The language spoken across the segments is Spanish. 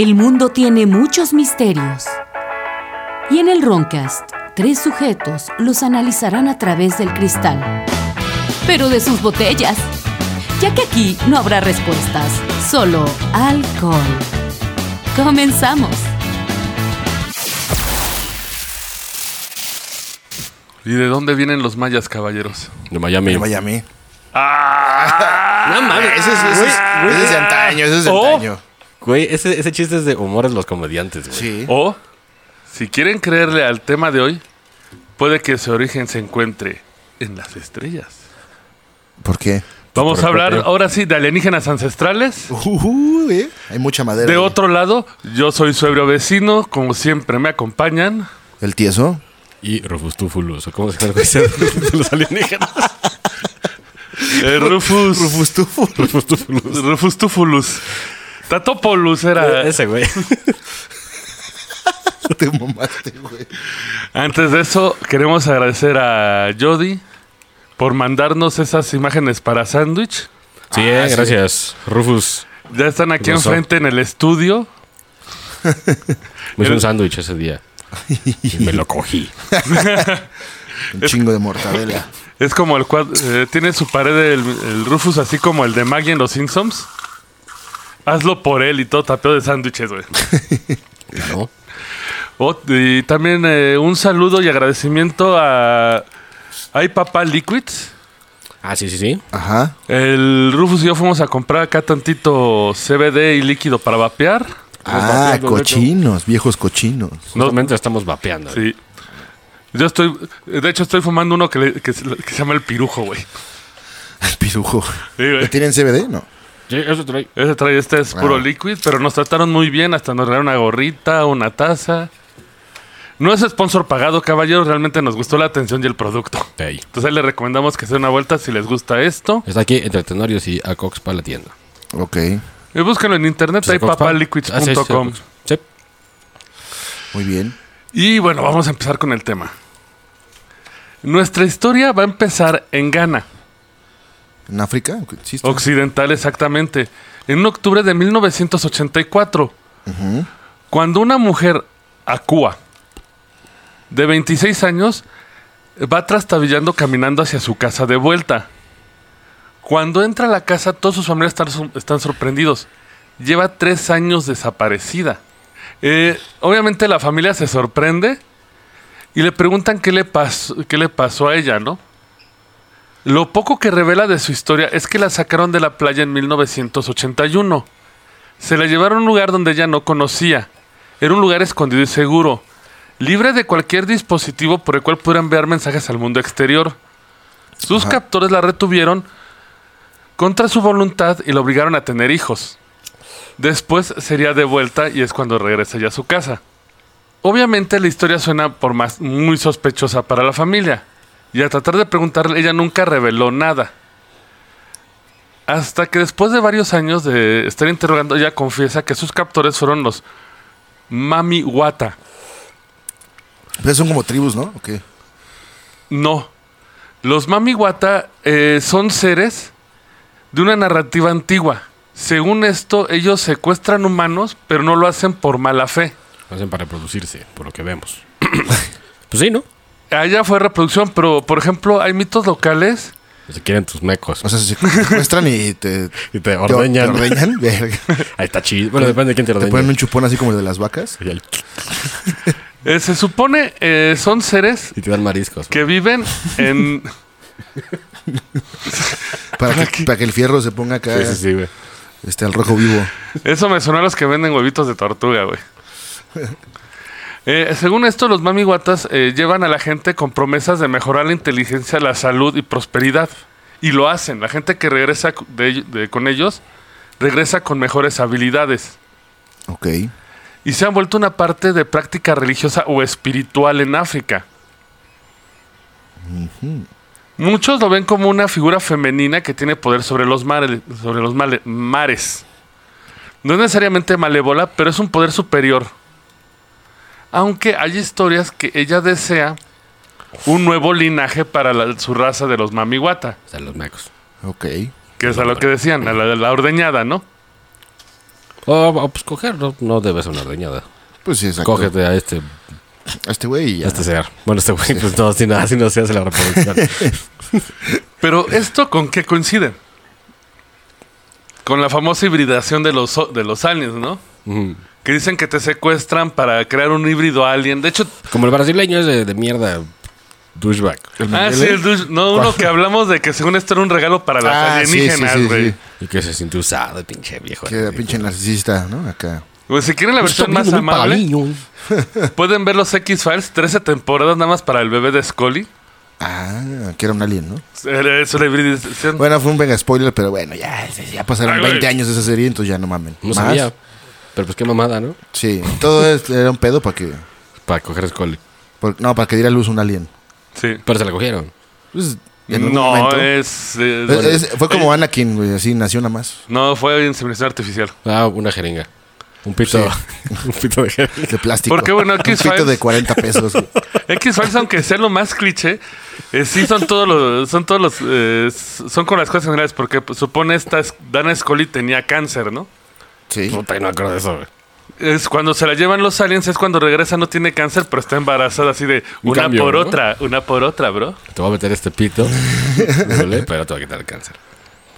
El mundo tiene muchos misterios. Y en el Roncast, tres sujetos los analizarán a través del cristal. Pero de sus botellas. Ya que aquí no habrá respuestas, solo alcohol. Comenzamos. ¿Y de dónde vienen los mayas, caballeros? De Miami. De Miami. No mames, Ese es, ese es- ese es de antaño, ese es de Oh. Güey, ese, ese chiste es de humores los comediantes, güey. Sí. O, si quieren creerle al tema de hoy, puede que su origen se encuentre en las estrellas. ¿Por qué? Vamos Por a hablar propio. ahora sí de alienígenas ancestrales. Uh, ¿eh? Hay mucha madera. De ahí. otro lado, yo soy su ebrio vecino, como siempre me acompañan. El tieso. Y Rufustúfulus, o cómo se llama de los alienígenas. eh, Rufus. Rufus Tufo. Rufustúfulus. Rufus Tufulus. Tatopoulos era. Ese, güey. Te mamaste, güey. Antes de eso, queremos agradecer a Jody por mandarnos esas imágenes para sándwich. Sí, Ah, eh, sí. gracias. Rufus. Ya están aquí enfrente en el estudio. Me hizo un sándwich ese día. Y me lo cogí. Un chingo de mortadela. Es como el cuadro. tiene su pared el, el Rufus así como el de Maggie en los Simpsons. Hazlo por él y todo tapeo de sándwiches, güey. Claro. Oh, y también eh, un saludo y agradecimiento a. Ay Papá Liquids. Ah, sí, sí, sí. Ajá. El Rufus y yo fuimos a comprar acá tantito CBD y líquido para vapear. Ah, vapeando, cochinos, viejos cochinos. Justamente estamos vapeando. Sí. Yo estoy. De hecho, estoy fumando uno que, le- que se, que se llama el pirujo, güey. El pirujo. Sí, güey. ¿Tienen CBD? No. Sí, eso trae. Ese trae, este es puro Ah. liquid, pero nos trataron muy bien. Hasta nos regalaron una gorrita, una taza. No es sponsor pagado, caballeros. Realmente nos gustó la atención y el producto. Ey. Entonces ahí les recomendamos que se den una vuelta si les gusta esto. Está aquí entre Tenorios y Acox para la tienda. Ok. Y búsquenlo en internet, hay Acox pa- papaliquids.com. Ah. Sí. Muy bien. Y bueno, vamos a empezar con el tema. Nuestra historia va a empezar en Ghana, ¿En África? Occidental exactamente, en octubre de 1984, cuando una mujer acúa de 26 años va trastabillando caminando hacia su casa de vuelta. Cuando entra a la casa, todos sus familiares están sorprendidos. Lleva tres años desaparecida. Eh, obviamente la familia se sorprende y le preguntan qué le, pasó, qué le pasó a ella, ¿no? Lo poco que revela de su historia es que la sacaron de la playa en 1981. Se la llevaron a un lugar donde ella no conocía. Era un lugar escondido y seguro, libre de cualquier dispositivo por el cual pudieran enviar mensajes al mundo exterior. Sus Ajá. captores la retuvieron contra su voluntad y la obligaron a tener hijos. Después sería de vuelta y es cuando regresa ya a su casa. Obviamente la historia suena por más muy sospechosa para la familia. Y a tratar de preguntarle, ella nunca reveló nada. Hasta que después de varios años de estar interrogando, ella confiesa que sus captores fueron los Mami Wata. Pero son como tribus, ¿no? Ok. No. Los Mami Wata eh, son seres de una narrativa antigua. Según esto, ellos secuestran humanos, pero no lo hacen por mala fe. Lo hacen para reproducirse, por lo que vemos. pues sí, ¿no? Allá fue reproducción, pero por ejemplo, hay mitos locales. Se quieren tus mecos. O sea, se secuestran y te, Y te te- ordeñan. te ordeñan. Ahí está chido. Bueno, depende de quién te Te ordeña. ponen un chupón así como el de las vacas. Y, el- Eh, se supone eh, son seres y te dan mariscos. que viven en. Para que, para que el fierro se ponga acá Sí, sí, sí, güey. este, al rojo vivo. Eso me sonó a los que venden huevitos de tortuga, güey. Eh, según esto, los mamiguatas eh, llevan a la gente con promesas de mejorar la inteligencia, la salud y prosperidad. Y lo hacen. La gente que regresa de ell- de- con ellos regresa con mejores habilidades. Ok. Y se han vuelto una parte de práctica religiosa o espiritual en África. Muchos lo ven como una figura femenina que tiene poder sobre los, sobre los male- mares. No es necesariamente malévola, pero es un poder superior. Aunque hay historias que ella desea un nuevo linaje para la- su raza de los mamiwata, O sea, los mecos. Ok. que es a lo que decían, a la, la ordeñada, ¿no? O, o, pues coger, no, no debe ser una ordeñada. Pues sí, exacto. Cógete a este, A este güey y ya. a este ser. Bueno, este güey, pues no, así no, así no se hace la reproducción. Pero esto con qué coincide? Con la famosa hibridación de los, o- de los aliens, ¿no? Que dicen que te secuestran para crear un híbrido alien. De hecho, Como el brasileño es de, de mierda, douchebag. ¿El ah, sí, el douche- no, uno que hablamos de que según esto era un regalo para las Ah, sí, sí, alienígenas, sí, güey. sí. Y que se siente usado, pinche viejo. Que era pinche narcisista, ¿no? Acá. Pues si quieren la versión más amable, pueden ver los X-Files, 13 temporadas nada más para el bebé de Scully. Ah, que era un alien, ¿no? Era eso la hibridación. Bueno, fue un venga spoiler, pero bueno, ya, ya pasaron Ay, güey. 20 años de esa serie, entonces ya no mamen. No ¿Más? sabía. Pero pues qué mamada, ¿no? Sí, todo es- era un pedo para que. Para coger Scully. por- no, para que diera luz un alien. Sí. Pero se la cogieron. Pues, en un No, momento- es, Es- es- fue como Anakin, güey, así nació nada más. No, fue inseminación artificial. Ah, una jeringa. Un pito. un pito de jeringa. De plástico. ¿Por qué, bueno, Un X-Files? pito de 40 pesos. güey. X-Files, aunque sea lo más cliché, eh, sí son todos los, son todos los, eh, s- son con las cosas generales, porque pues, supone esta es- Dana Scully tenía cáncer, ¿no? Sí. Puta, y no me acuerdo de eso, güey. Es cuando se la llevan los aliens, es cuando regresa, no tiene cáncer, pero está embarazada así de Un una cambio, por ¿no? otra, una por otra, bro. Te voy a meter este pito. Pero te voy a quitar el cáncer.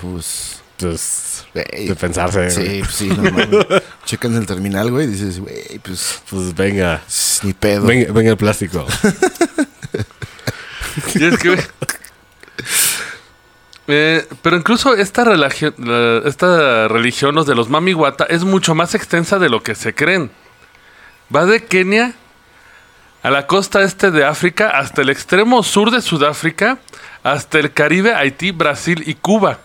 Pues. Güey, de pensarse. Sí, pues sí, no mames. Checan el terminal, güey, y dices, güey, pues. Pues venga. s- Ni pedo. Venga, venga el plástico. Y es que, güey, eh, pero incluso esta, esta religión, los de los Mami Wata, es mucho más extensa de lo que se creen. Va de Kenia a la costa este de África, hasta el extremo sur de Sudáfrica, hasta el Caribe, Haití, Brasil y Cuba.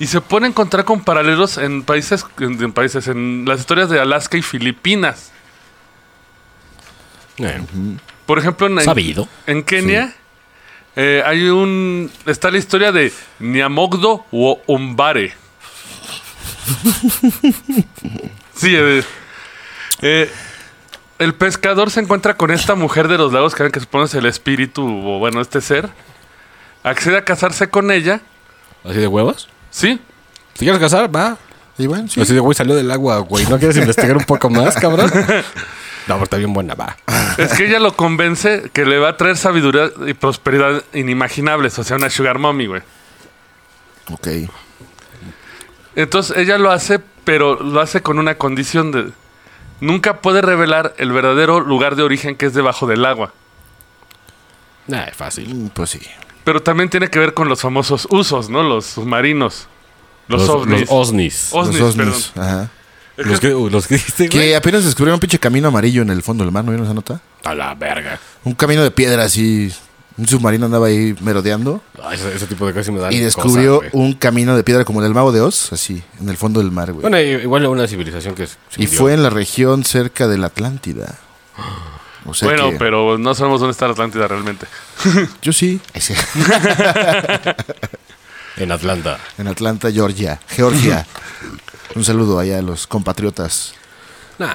Y se puede encontrar con paralelos en países, en, en países, en las historias de Alaska y Filipinas. Por ejemplo, en, Sabido. en Kenia eh, hay un. Está la historia de Niamogdo o Umbare. sí, eh, eh, el pescador se encuentra con esta mujer de los lagos que que supone es el espíritu o bueno, este ser. Accede a casarse con ella. ¿Así de huevos? Sí. Si quieres casar, va. Y bueno, sí. Así de, güey, salió del agua, güey. ¿No quieres investigar un poco más, cabrón? No, pero está bien buena, va. Es que ella lo convence que le va a traer sabiduría y prosperidad inimaginables. O sea, una sugar mommy, güey. Ok. Entonces ella lo hace, pero lo hace con una condición de... Nunca puede revelar el verdadero lugar de origen que es debajo del agua. Nah, es fácil. Mm, Pues sí. Pero también tiene que ver con los famosos usos, ¿no? Los submarinos. Los, ovnis. Los osnis. Ovnis, los perdón. ovnis. Ajá. Es Los que- los que dijiste, güey. Que apenas descubrieron un pinche camino amarillo en el fondo del mar, ¿no vieron esa nota? A la verga. Un camino de piedra así. Un submarino andaba ahí merodeando. Ay, ese, ese tipo de cosas me dan Y descubrió cosas, un camino de piedra como el del mago de Oz, así, en el fondo del mar, güey. Bueno, i- igual una civilización que se y fue en la región cerca de la Atlántida. O sea bueno, que- pero no sabemos dónde está la Atlántida realmente. Yo sí. En Atlanta. En Atlanta, Georgia. Georgia. Un saludo allá a los compatriotas. Nah,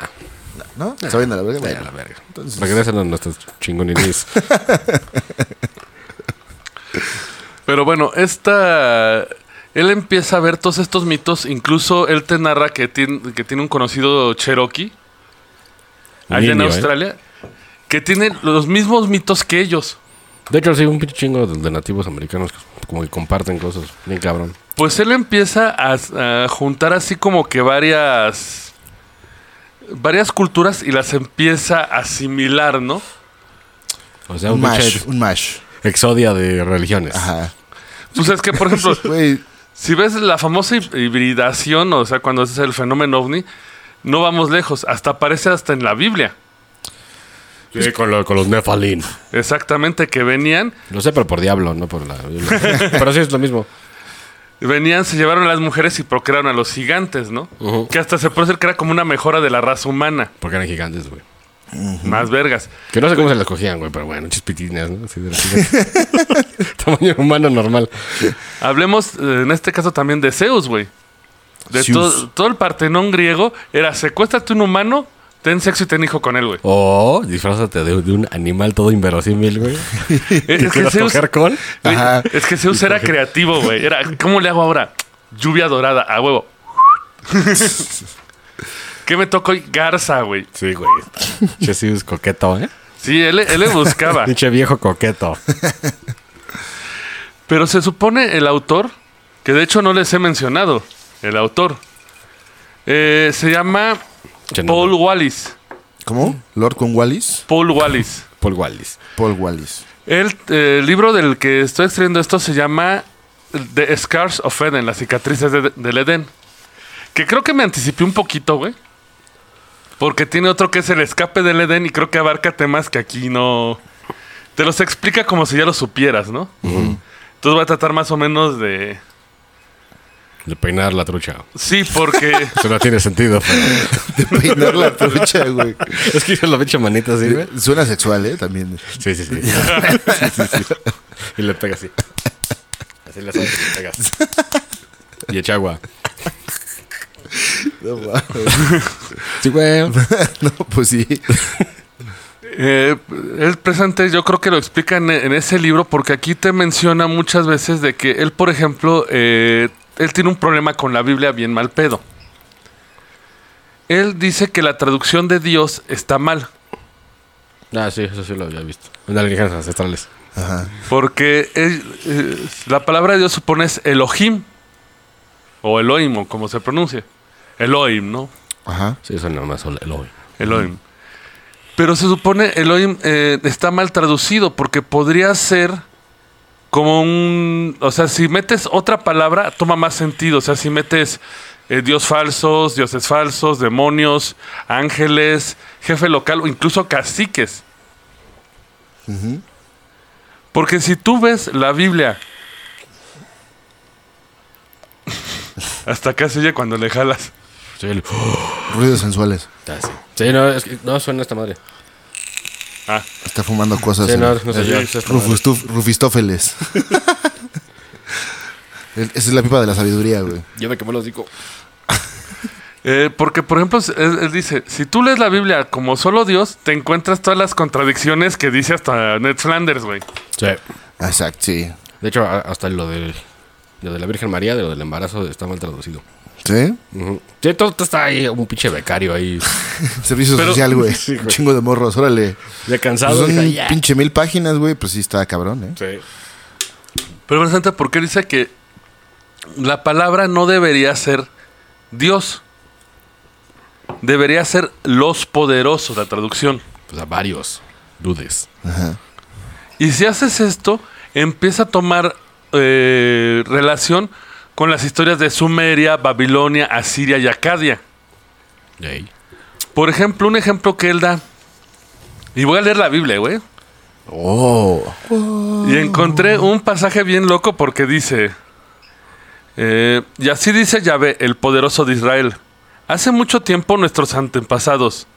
¿No? ¿Saben a la verga? Bueno, a la verga. entonces- Regresen a nuestros chingonines. Pero bueno, esta... Él empieza a ver todos estos mitos. Incluso él te narra que tiene, que tiene un conocido Cherokee allá en ¿eh? Australia. Que tiene los mismos mitos que ellos. De hecho, sí, un pinche chingo de, de nativos americanos que como que comparten cosas. Bien cabrón. Pues él empieza a, a juntar así como que varias varias culturas y las empieza a asimilar, ¿no? O sea, un un mash. Un mash. exodia de religiones. Ajá. Pues es que, por ejemplo, si ves la famosa hib- hibridación, o sea, cuando es el fenómeno ovni, no vamos lejos, hasta aparece hasta en la Biblia. Sí, con, lo- con los Nephalin. Exactamente, que venían, Lo sé, pero por diablo, no por la Biblia. pero sí es lo mismo. Venían, se llevaron a las mujeres y procrearon a los gigantes, ¿no? Que hasta se puede decir que era como una mejora de la raza humana, Porque eran gigantes, güey. más vergas. Que no sé cómo se las cogían, güey, pero bueno, chispitinas, ¿no? Así de. Tamaño humano normal. Hablemos eh, en este caso también de Zeus, güey. De todo el Partenón griego era secuéstrate un humano, ten sexo y ten hijo con él, güey. O disfrázate de, de un animal todo inverosímil, güey. Es ¿Y que Zeus, con? güey, es que Zeus era creativo, güey. Era, ¿cómo le hago ahora? Lluvia dorada, a huevo. ¿Qué me tocó hoy? Garza, güey. Sí, güey. Jesús coqueto, ¿eh? Sí, él, él le buscaba. Pinche viejo coqueto. Pero se supone el autor, que de hecho no les he mencionado, el autor, eh, se llama Che, Paul. Wallis. ¿Cómo? ¿Lord con Wallis? Paul Wallis. Paul Wallis. Paul Wallis. El, eh, el libro del que estoy extrayendo esto se llama The Scars of Eden, las cicatrices de- del Edén. Que creo que me anticipé un poquito, güey. Porque tiene otro que es el escape del Edén y creo que abarca temas que aquí no... Te los explica como si ya lo supieras, ¿no? Entonces voy a tratar más o menos de... De peinar la trucha. Sí, porque... Eso no tiene sentido. pero- De peinar la trucha, güey. es que hizo la pinche manita así, güey. Suena sexual, ¿eh? También. Sí, sí, sí. Sí, sí, sí. Y le pega así. Así le sabes, le pegas. Y echa agua. No, mames. Sí, güey. No, pues sí. Eh, el presente yo creo que lo explica en, en ese libro porque aquí te menciona muchas veces de que él, por ejemplo, eh, él tiene un problema con la Biblia bien mal pedo. Él dice que la traducción de Dios está mal Ah, sí, eso sí lo había visto. En alienígenas ancestrales. Ajá. porque eh, la palabra de Dios supone es Elohim o Elohim o como se pronuncia. Elohim, ¿no? Ajá. Sí, eso nada más el hoy. Elohim. Pero se supone Elohim eh, está mal traducido porque podría ser como un... O sea, si metes otra palabra, toma más sentido. O sea, si metes eh, dios falsos, dioses falsos, demonios, ángeles, jefe local o incluso caciques. Porque si tú ves la Biblia... Hasta acá se oye cuando le jalas. Sí, el... Ruidos sensuales. Sí. Sí, no, es que no suena esta madre. Ah, Está fumando cosas. Sí, no, no sé yo, Rufistófeles. El- Esa es la pipa de la sabiduría, güey. Yo me quemé los digo. Eh, porque, por ejemplo, él, él dice, si tú lees la Biblia como solo Dios, te encuentras todas las contradicciones que dice hasta Ned Flanders, güey. Sí. Exacto, sí. De hecho, hasta lo de, lo de la Virgen María, de lo del embarazo, está mal traducido. ¿Sí? Sí, todo, todo está ahí, un pinche becario ahí. Servicio Pero- social, güey. Sí, güey. Chingo de morros, órale. Ya Pues cansado. son dije, "Ya". pinche mil páginas, güey. Pues sí está cabrón, ¿eh? Sí. Pero interesante porque dice que la palabra no debería ser Dios. Debería ser los poderosos, la traducción. Pues a varios dudes. Ajá. Y si haces esto, empieza a tomar eh, relación con las historias de Sumeria, Babilonia, Asiria y Acadia. Por ejemplo, un ejemplo que él da. Y voy a leer la Biblia, güey. Oh. Y encontré un pasaje bien loco porque dice, eh, y así dice Yahvé, el poderoso de Israel, hace mucho tiempo nuestros antepasados,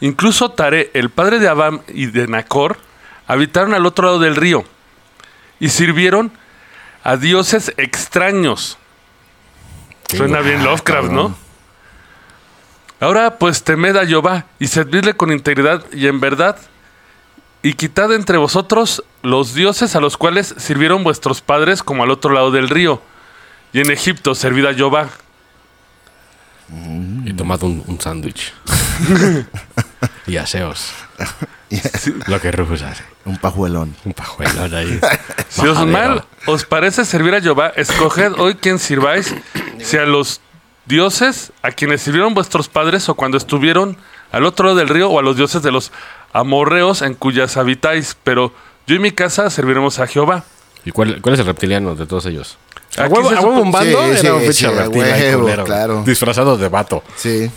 incluso Taré, el padre de Abam y de Nacor, habitaron al otro lado del río y sirvieron a dioses extraños. Suena bien Lovecraft, ¿no? Ahora pues temed a Jehová y servidle con integridad y en verdad y quitad entre vosotros los dioses a los cuales sirvieron vuestros padres como al otro lado del río. Y en Egipto servid a Jehová. Y tomad un, un sándwich. y aseos. Lo que Rufus hace. Un pajuelón. Un pajuelón ahí. Si os mal os parece servir a Jehová, escoged hoy quien sirváis, si a los dioses a quienes sirvieron vuestros padres o cuando estuvieron al otro lado del río o a los dioses de los amorreos en cuyas habitáis. Pero yo y mi casa serviremos a Jehová. ¿Y cuál, cuál es el reptiliano de todos ellos? A huevo, un bando Sí, era sí, un sí, huevo, claro. Disfrazado de vato. Sí.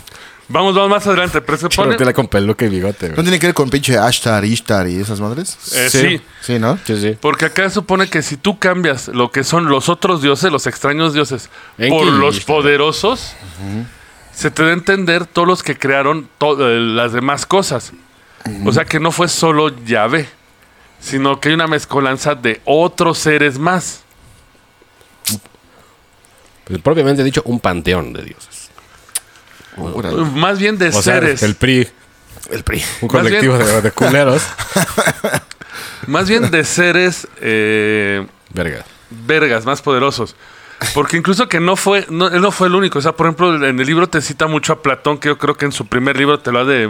Vamos, vamos más adelante. Pero se pone... reptil con peluca y bigote. ¿No güey. tiene que ver con pinche Ashtar, Ishtar y esas madres? Eh, Sí. sí. Sí, ¿no? Sí, sí. Porque acá supone que si tú cambias lo que son los otros dioses, los extraños dioses, Enki por los Ishtar. poderosos, se te da a entender todos los que crearon eh, las demás cosas. O sea que no fue solo Yahvé, sino que hay una mezcolanza de otros seres más. Pues, propiamente dicho, un panteón de dioses. Órale. Más bien de O sea, seres. el PRI, El PRI. un colectivo de, de culeros. Más bien de seres eh, Verga. vergas, más poderosos. Porque incluso que no fue, no, él no fue el único. O sea, por ejemplo, en el libro te cita mucho a Platón, que yo creo que en su primer libro te lo ha de.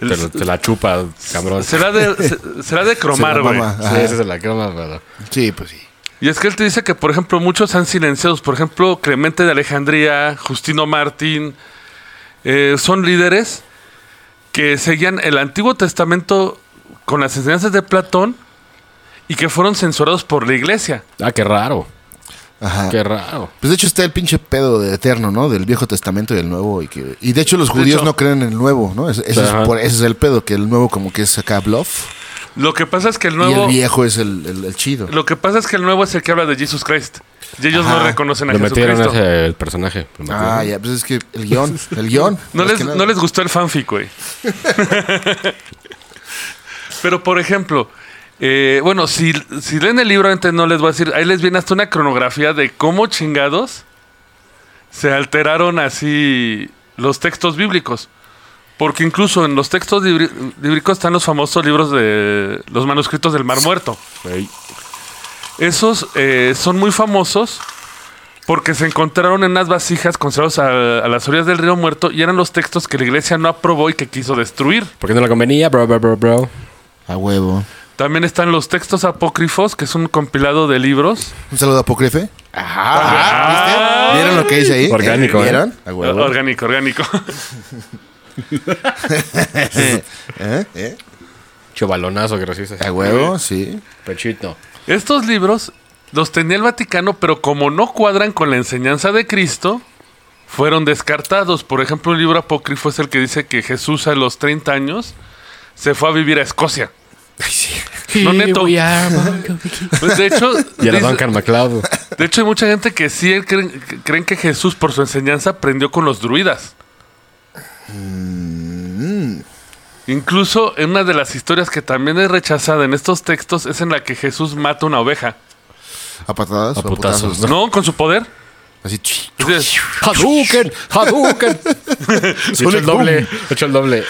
el- Te, lo- te la chupa, cabrón. será de, se- será de cromar, Se la güey. Sí, se la croma, pero... Sí, pues sí. Y es que él te dice que, por ejemplo, muchos han silenciados. Por ejemplo, Clemente de Alejandría, Justino Martín, eh, son líderes que seguían el Antiguo Testamento con las enseñanzas de Platón y que fueron censurados por la iglesia. Ah, qué raro. Ajá. Qué raro. Pues de hecho está el pinche pedo de eterno, ¿no? Del Viejo Testamento y del Nuevo. Y, que, y de hecho los judíos hecho- no creen en el Nuevo, ¿no? Ese, ese es Ajá. por- ese es el pedo, que el Nuevo como que es acá bluff. Lo que pasa es que el Y nuevo, el viejo es el, el- el chido. lo que pasa es que el nuevo es el que habla de Jesus Christ. Y ellos no reconocen a metieron Jesucristo. ese el personaje. lo metieron. Ah, ya, pues es que el guion, el guion. No les, no les gustó el fanfic, güey. Pero, por ejemplo, eh, bueno, si, si leen el libro antes no les voy a decir, ahí les viene hasta una cronografía de cómo chingados se alteraron así los textos bíblicos. Porque incluso en los textos bíblicos están los famosos libros de los manuscritos del Mar Muerto. Ey. Esos eh, son muy famosos porque se encontraron en unas vasijas conservadas a, a las orillas del río Muerto y eran los textos que la iglesia no aprobó y que quiso destruir. ¿Por qué no le convenía, bro, bro, bro, bro? A huevo. También están los textos apócrifos, que es un compilado de libros. Un saludo Apócrife. Ah, ¿Vieron lo que hice ahí? Orgánico, ¿eh? ¿Vieron? A huevo. Orgánico, orgánico. ¿Eh? ¿Eh? Chovalonazo que recibiste. A huevo, sí. Pechito. Estos libros los tenía el Vaticano, pero como no cuadran con la enseñanza de Cristo, fueron descartados. Por ejemplo, un libro apócrifo es el que dice que Jesús a los 30 años se fue a vivir a Escocia. No, neto. Pues, de hecho, Y era Duncan MacLeod. De hecho, hay mucha gente que sí creen, que creen que Jesús, por su enseñanza, aprendió con los druidas. Incluso en una de las historias que también es rechazada en estos textos es en la que Jesús mata una oveja. A patadas. A o putazos. No, con su poder. Así. Dices, ¡Hadouken! ¡Hadouken! Hecho el doble. Hecho el doble.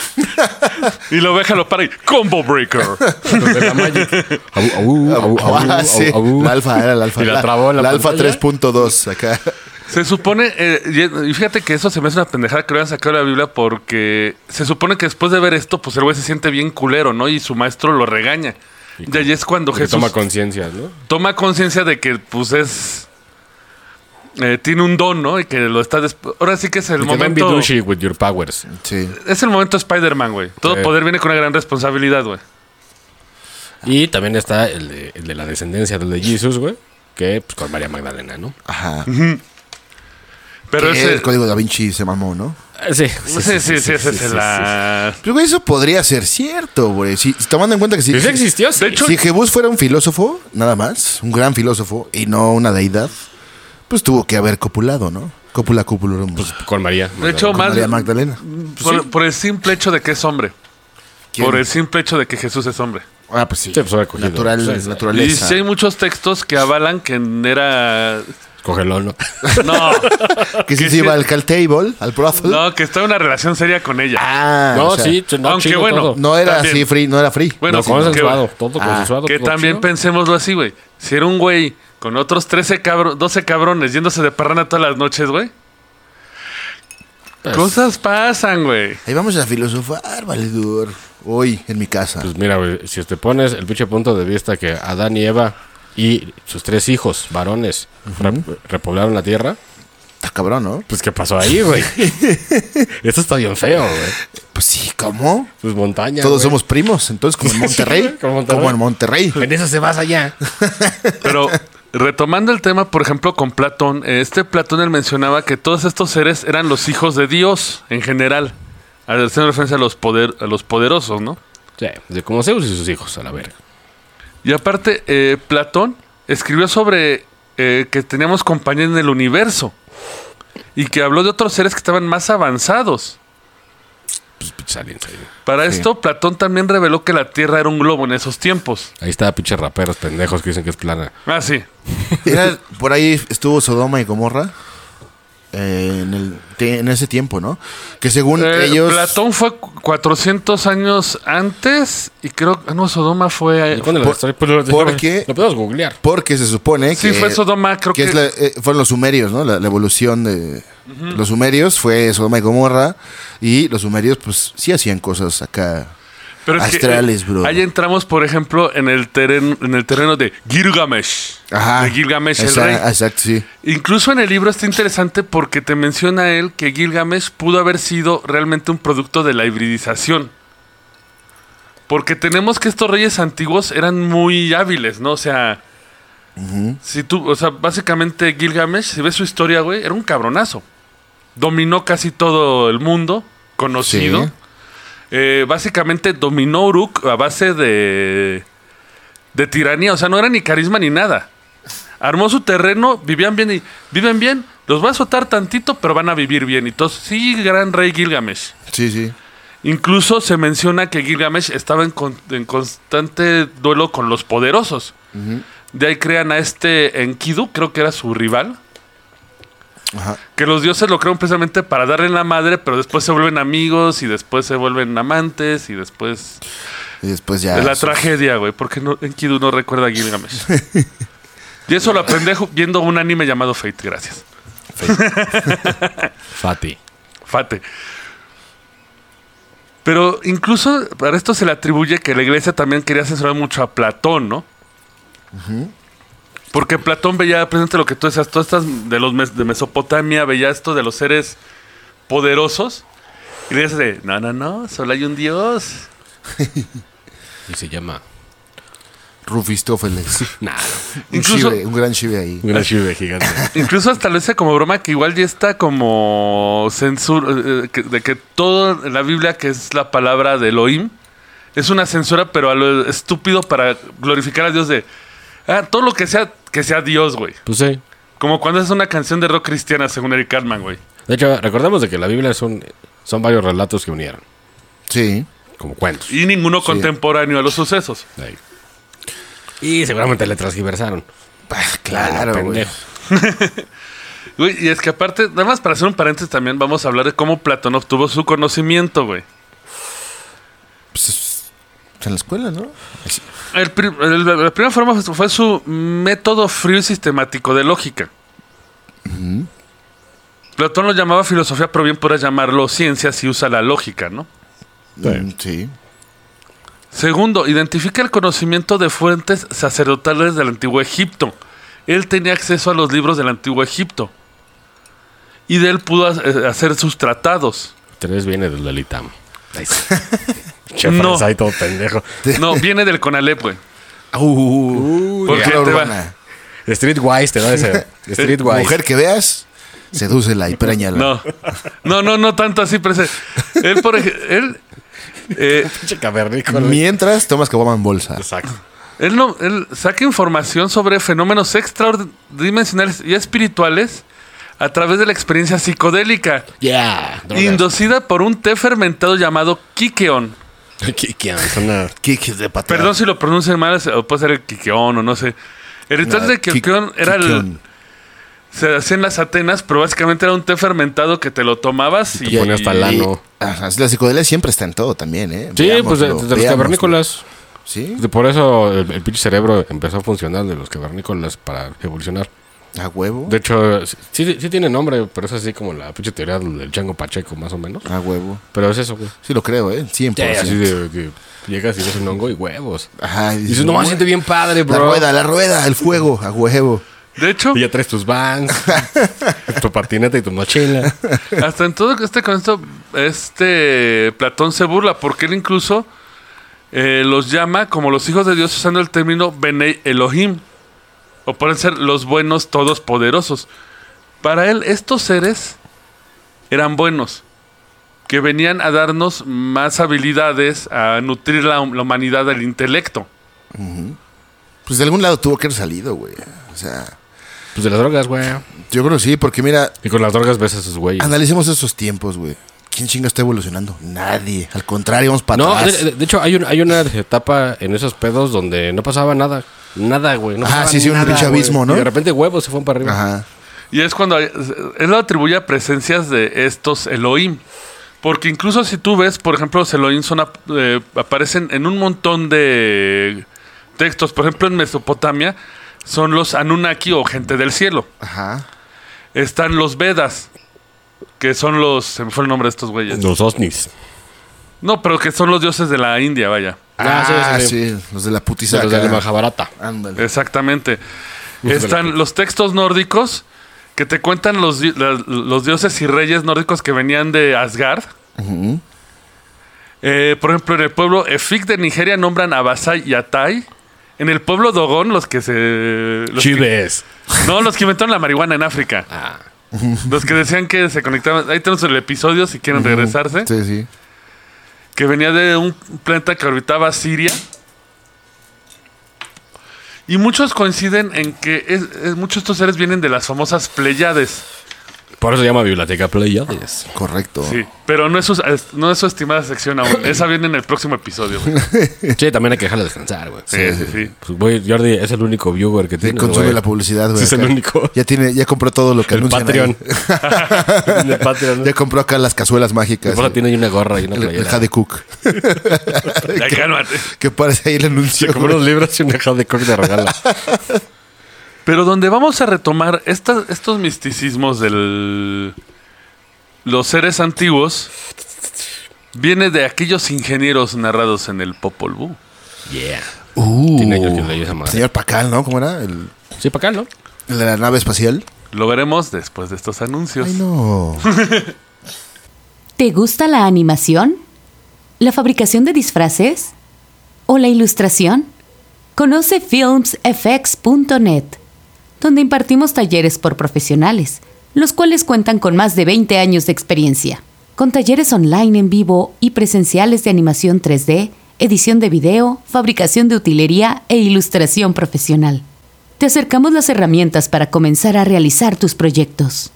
Y la oveja lo para y ¡Combo Breaker! La. La alfa era la alfa. Y la trabó en la alfa pantalla. 3.2 acá. Se supone, eh, y y fíjate que eso se me hace una pendejada que lo hayan sacado de la Biblia porque se supone que después de ver esto, pues el güey se siente bien culero, ¿no? Y su maestro lo regaña. Y ahí es cuando Jesús toma conciencia, ¿no? toma conciencia de que pues es eh, tiene un don, ¿no? Y que lo está ahora sí que es el be momento douchey with your powers. Sí. es el momento Spider-Man, güey. Todo Sí. poder viene con una gran responsabilidad, güey. Y también está el de, el de la descendencia del de Jesus, güey. Que pues con María Magdalena, ¿no? Ajá. Pero ese el código da Vinci se mamó, ¿no? Eh, Sí, sí, sí, sí, ese es la Pero güey, eso podría ser cierto, güey. Si, tomando en cuenta que si, Sí, sí existió, sí. De hecho- si Jebus fuera un filósofo, nada más, un gran filósofo, y no una deidad, pues tuvo que haber copulado, ¿no? Copula, copula. Pues con María. De hecho, con más María Magdalena. por, por el simple hecho de que es hombre. ¿Quién? Por el simple hecho de que Jesús es hombre. Ah, pues sí. Sí, pues. Natural, Pues, Y sí hay muchos textos que avalan que era Cógelo, ¿no? no, Que si se iba al cal table, al brothel. no, que estaba en una relación seria con ella. Ah, No, o sea, sí, no, aunque chido bueno, todo. No era También. así free, no era free. Bueno, no, sí, consensuado, que- todo Ah, consensuado. Que todo también chido. pensémoslo así, güey. Si era un güey con otros 13 cabro 12 cabrones yéndose de parrana todas las noches, güey. Pues, Cosas pasan, güey. Ahí vamos a filosofar, valedor. Hoy, en mi casa. Pues mira, güey, si te pones el pinche punto de vista que Adán y Eva y sus tres hijos, varones, re- repoblaron la tierra, Está cabrón, ¿no? pues ¿qué pasó ahí, güey? Esto está bien feo, güey. Pues sí, ¿cómo? Pues montaña. Todos güey. somos primos, entonces como en Monterrey. como Monterrey. Como en Monterrey. En eso se basa ya. Pero retomando el tema, por ejemplo, con Platón, eh, este Platón él mencionaba que todos estos seres eran los hijos de Dios en general. Haciendo referencia a los, poder, a los poderosos, ¿no? Sí, de como Zeus y sus hijos, a la verga. Y aparte, eh, Platón escribió sobre eh, que teníamos compañía en el universo. Y que habló de otros seres que estaban más avanzados. Pues. Para esto, Platón también reveló que la Tierra era un globo en esos tiempos. Ahí está, pinches raperos pendejos que dicen que es plana. Ah, sí. Era, por ahí estuvo Sodoma y Gomorra. Eh, en, el, en ese tiempo, ¿no? Que según Eh, ellos... Platón fue 400 años antes y creo que no, Sodoma fue... ¿Y cuándo la por-? Pues lo, porque- lo podemos googlear. Porque se supone Sí, que... fue Sodoma, creo que... es la- eh, fueron los sumerios, ¿no? La, la evolución de los sumerios fue Sodoma y Gomorra. Y los sumerios, pues, sí hacían cosas acá. Pero es que, eh, bro. Ahí entramos, por ejemplo, en el terreno, en el terreno de Gilgamesh. Ajá. De Gilgamesh, el rey. Exacto, sí. Incluso en el libro está interesante porque te menciona él que Gilgamesh pudo haber sido realmente un producto de la hibridización. Porque tenemos que estos reyes antiguos eran muy hábiles, ¿no? O sea, si tú, o sea, básicamente Gilgamesh, si ves su historia, güey, era un cabronazo. Dominó casi todo el mundo, conocido. Sí. Eh, básicamente dominó Uruk a base de, de tiranía. O sea, no era ni carisma ni nada. Armó su terreno, vivían bien y viven bien. Los va a azotar tantito, pero van a vivir bien. Y todos, sí, gran rey Gilgamesh. Sí, sí. Incluso se menciona que Gilgamesh estaba en, con- en constante duelo con los poderosos. De ahí crean a este Enkidu, creo que era su rival. Ajá. Que los dioses lo crean precisamente para darle la madre, pero después se vuelven amigos y después se vuelven amantes y después... Y después ya. es la tragedia, güey, porque no, Enkidu no recuerda a Gilgamesh. y eso lo aprendí viendo un anime llamado Fate, gracias. Fati. Fate. Pero incluso para esto se le atribuye que la iglesia también quería censurar mucho a Platón, ¿no? Porque Platón veía presente lo que tú decías, todas estas de los mes- de Mesopotamia, veía esto de los seres poderosos. Y le dice, no, no, no, solo hay un dios. Y se llama. Rufistófeles. Nah, Un, Incluso- chive, un gran chive ahí. una chive gigante. Incluso hasta lo dice como broma que igual ya está como censura, eh, que- de que todo en la Biblia, que es la palabra de Elohim, es una censura, pero a lo estúpido para glorificar a Dios de... Ah, todo lo que sea, que sea Dios, güey. Pues sí. Como cuando es una canción de rock cristiana, según Eric Cartman, güey. De hecho, recordemos de que la Biblia son, son varios relatos que unieron. Sí. Como cuentos. Y ninguno contemporáneo a los sucesos. Ahí. Y seguramente le transgiversaron. Claro, güey. pendejo. Güey, y es que aparte, nada más para hacer un paréntesis también, vamos a hablar de cómo Platón obtuvo su conocimiento, güey. Pues es- en la escuela, ¿no? El pri- el- la primera forma fue- fue su método frío y sistemático de lógica. Platón lo llamaba filosofía, pero bien podrás llamarlo ciencia si usa la lógica, ¿no? Mm, sí. Segundo, identifica el conocimiento de fuentes sacerdotales del antiguo Egipto. Él tenía acceso a los libros del antiguo Egipto. Y de él pudo eh, hacer sus tratados. Tres viene del Lalitam. Che, No. ahí todo pendejo. No, viene del Conalep, güey. Uh, ¿Por qué te va? urbana. Streetwise te da ese. Streetwise. Mujer que veas, sedúcela y préñala. No, no, no, no tanto así, pero ese- él, por ej- él, eh. Mientras tomas caguama en bolsa. Exacto. él, no, él saca información sobre fenómenos extradimensionales y espirituales a través de la experiencia psicodélica, Yeah. inducida por un té fermentado llamado Kikeon. ¿Qué, qué suena? Kikis de patada. Perdón si lo pronuncio mal, o puede ser el Kikeon o no sé. El ritual No, de Ki- Kikeon era el, se hacía en las Atenas, pero básicamente era un té fermentado que te lo tomabas y, te ponías la psicodelia siempre está en todo también, ¿eh? Sí, pues de, de los cavernícolas. Sí, De- Por eso el, el pinche cerebro empezó a funcionar de los cavernícolas para evolucionar. A huevo. De hecho, sí, sí, sí tiene nombre, pero es así como la pinche teoría del Django Pacheco, más o menos. A huevo. Pero es eso, güey. Sí lo creo, ¿eh? 100%. así de, de- llegas y ves un hongo y huevos. Ajá. Y dices, no, más siente bien padre, La bro. rueda, la rueda, el fuego, a huevo. de hecho, Y ya traes tus vans, tu patineta y tu mochila. Hasta en todo este contexto, este Platón se burla porque él incluso eh, los llama como los hijos de Dios usando el término Benei Elohim. O pueden ser los buenos todos poderosos. Para él, estos seres eran buenos. Que venían a darnos más habilidades, a nutrir la, la humanidad del intelecto. Pues de algún lado tuvo que haber salido, güey. O sea, Pues de las drogas, güey. yo creo que sí, porque mira, Y con las drogas ves a esos güeyes. analicemos esos tiempos, güey. ¿Quién chinga está evolucionando? Nadie. Al contrario, vamos para No, atrás. de, de- de hecho, hay, un- hay una etapa en esos pedos donde no pasaba nada. Nada, güey. No Ajá, pasaba sí, sí, un pinche abismo, ¿no? Y de repente huevos se fueron para arriba. Ajá. Y es cuando él lo atribuye a presencias de estos Elohim. Porque incluso si tú ves, por ejemplo, los Elohim son, eh, aparecen en un montón de textos. Por ejemplo, en Mesopotamia son los Anunnaki o gente del cielo. Ajá. Están los Vedas, que son los... Se me fue el nombre de estos güeyes. Los Osnis. No, pero que son los dioses de la India, vaya. Ah, sí, Ah, sí, sí, sí. los de la putiza. Los de la Mahabharata. Ándale. Exactamente. Están los textos nórdicos que te cuentan los, dioses y reyes nórdicos que venían de Asgard. Eh, por ejemplo, en el pueblo Efik de Nigeria nombran a Basai y a Tai. En el pueblo Dogon, los que se. Los que- Chives. no, los que inventaron la marihuana en África. Ah. Los que decían que se conectaban. Ahí tenemos el episodio si quieren regresarse. Sí, sí. Que venía de un planeta que orbitaba Siria. Y muchos coinciden en que muchos de estos seres vienen de las famosas Pleiades. Por eso se llama Biblioteca Pleiades. Correcto. Sí, pero no es, su, es- no es su estimada sección aún. Esa viene en el próximo episodio. güey. Sí, también hay que dejarla descansar, güey. Sí, sí, sí. Pues, güey, Jordi es el único viewer que Sí, tiene. consume güey. la publicidad, güey. Sí, es el único. Ya tiene, ya compró todo lo que El anuncian Patreon. ahí. el Patreon. Ya compró acá las cazuelas mágicas. esposa tiene ahí una gorra y una el, el playera. Jade Cook. Ya cálmate. que parece ahí el anuncio. Se compró unos libros y una Jade Cook de regalo. Pero donde vamos a retomar estas- estos misticismos de los seres antiguos viene de aquellos ingenieros narrados en el Popol Vuh. Yeah. Uh, Tiene años que leí esa madre. Señor Pacal, ¿no? ¿Cómo era? El, Sí, acá, ¿no? el de la nave espacial. Lo veremos después de estos anuncios. Ay, no. ¿Te gusta la animación? ¿La fabricación de disfraces? ¿O la ilustración? Conoce filmsfx.net, donde impartimos talleres por profesionales, los cuales cuentan con más de 20 años de experiencia, con talleres online en vivo y presenciales de animación 3D, edición de video, fabricación de utilería e ilustración profesional. Te acercamos las herramientas para comenzar a realizar tus proyectos.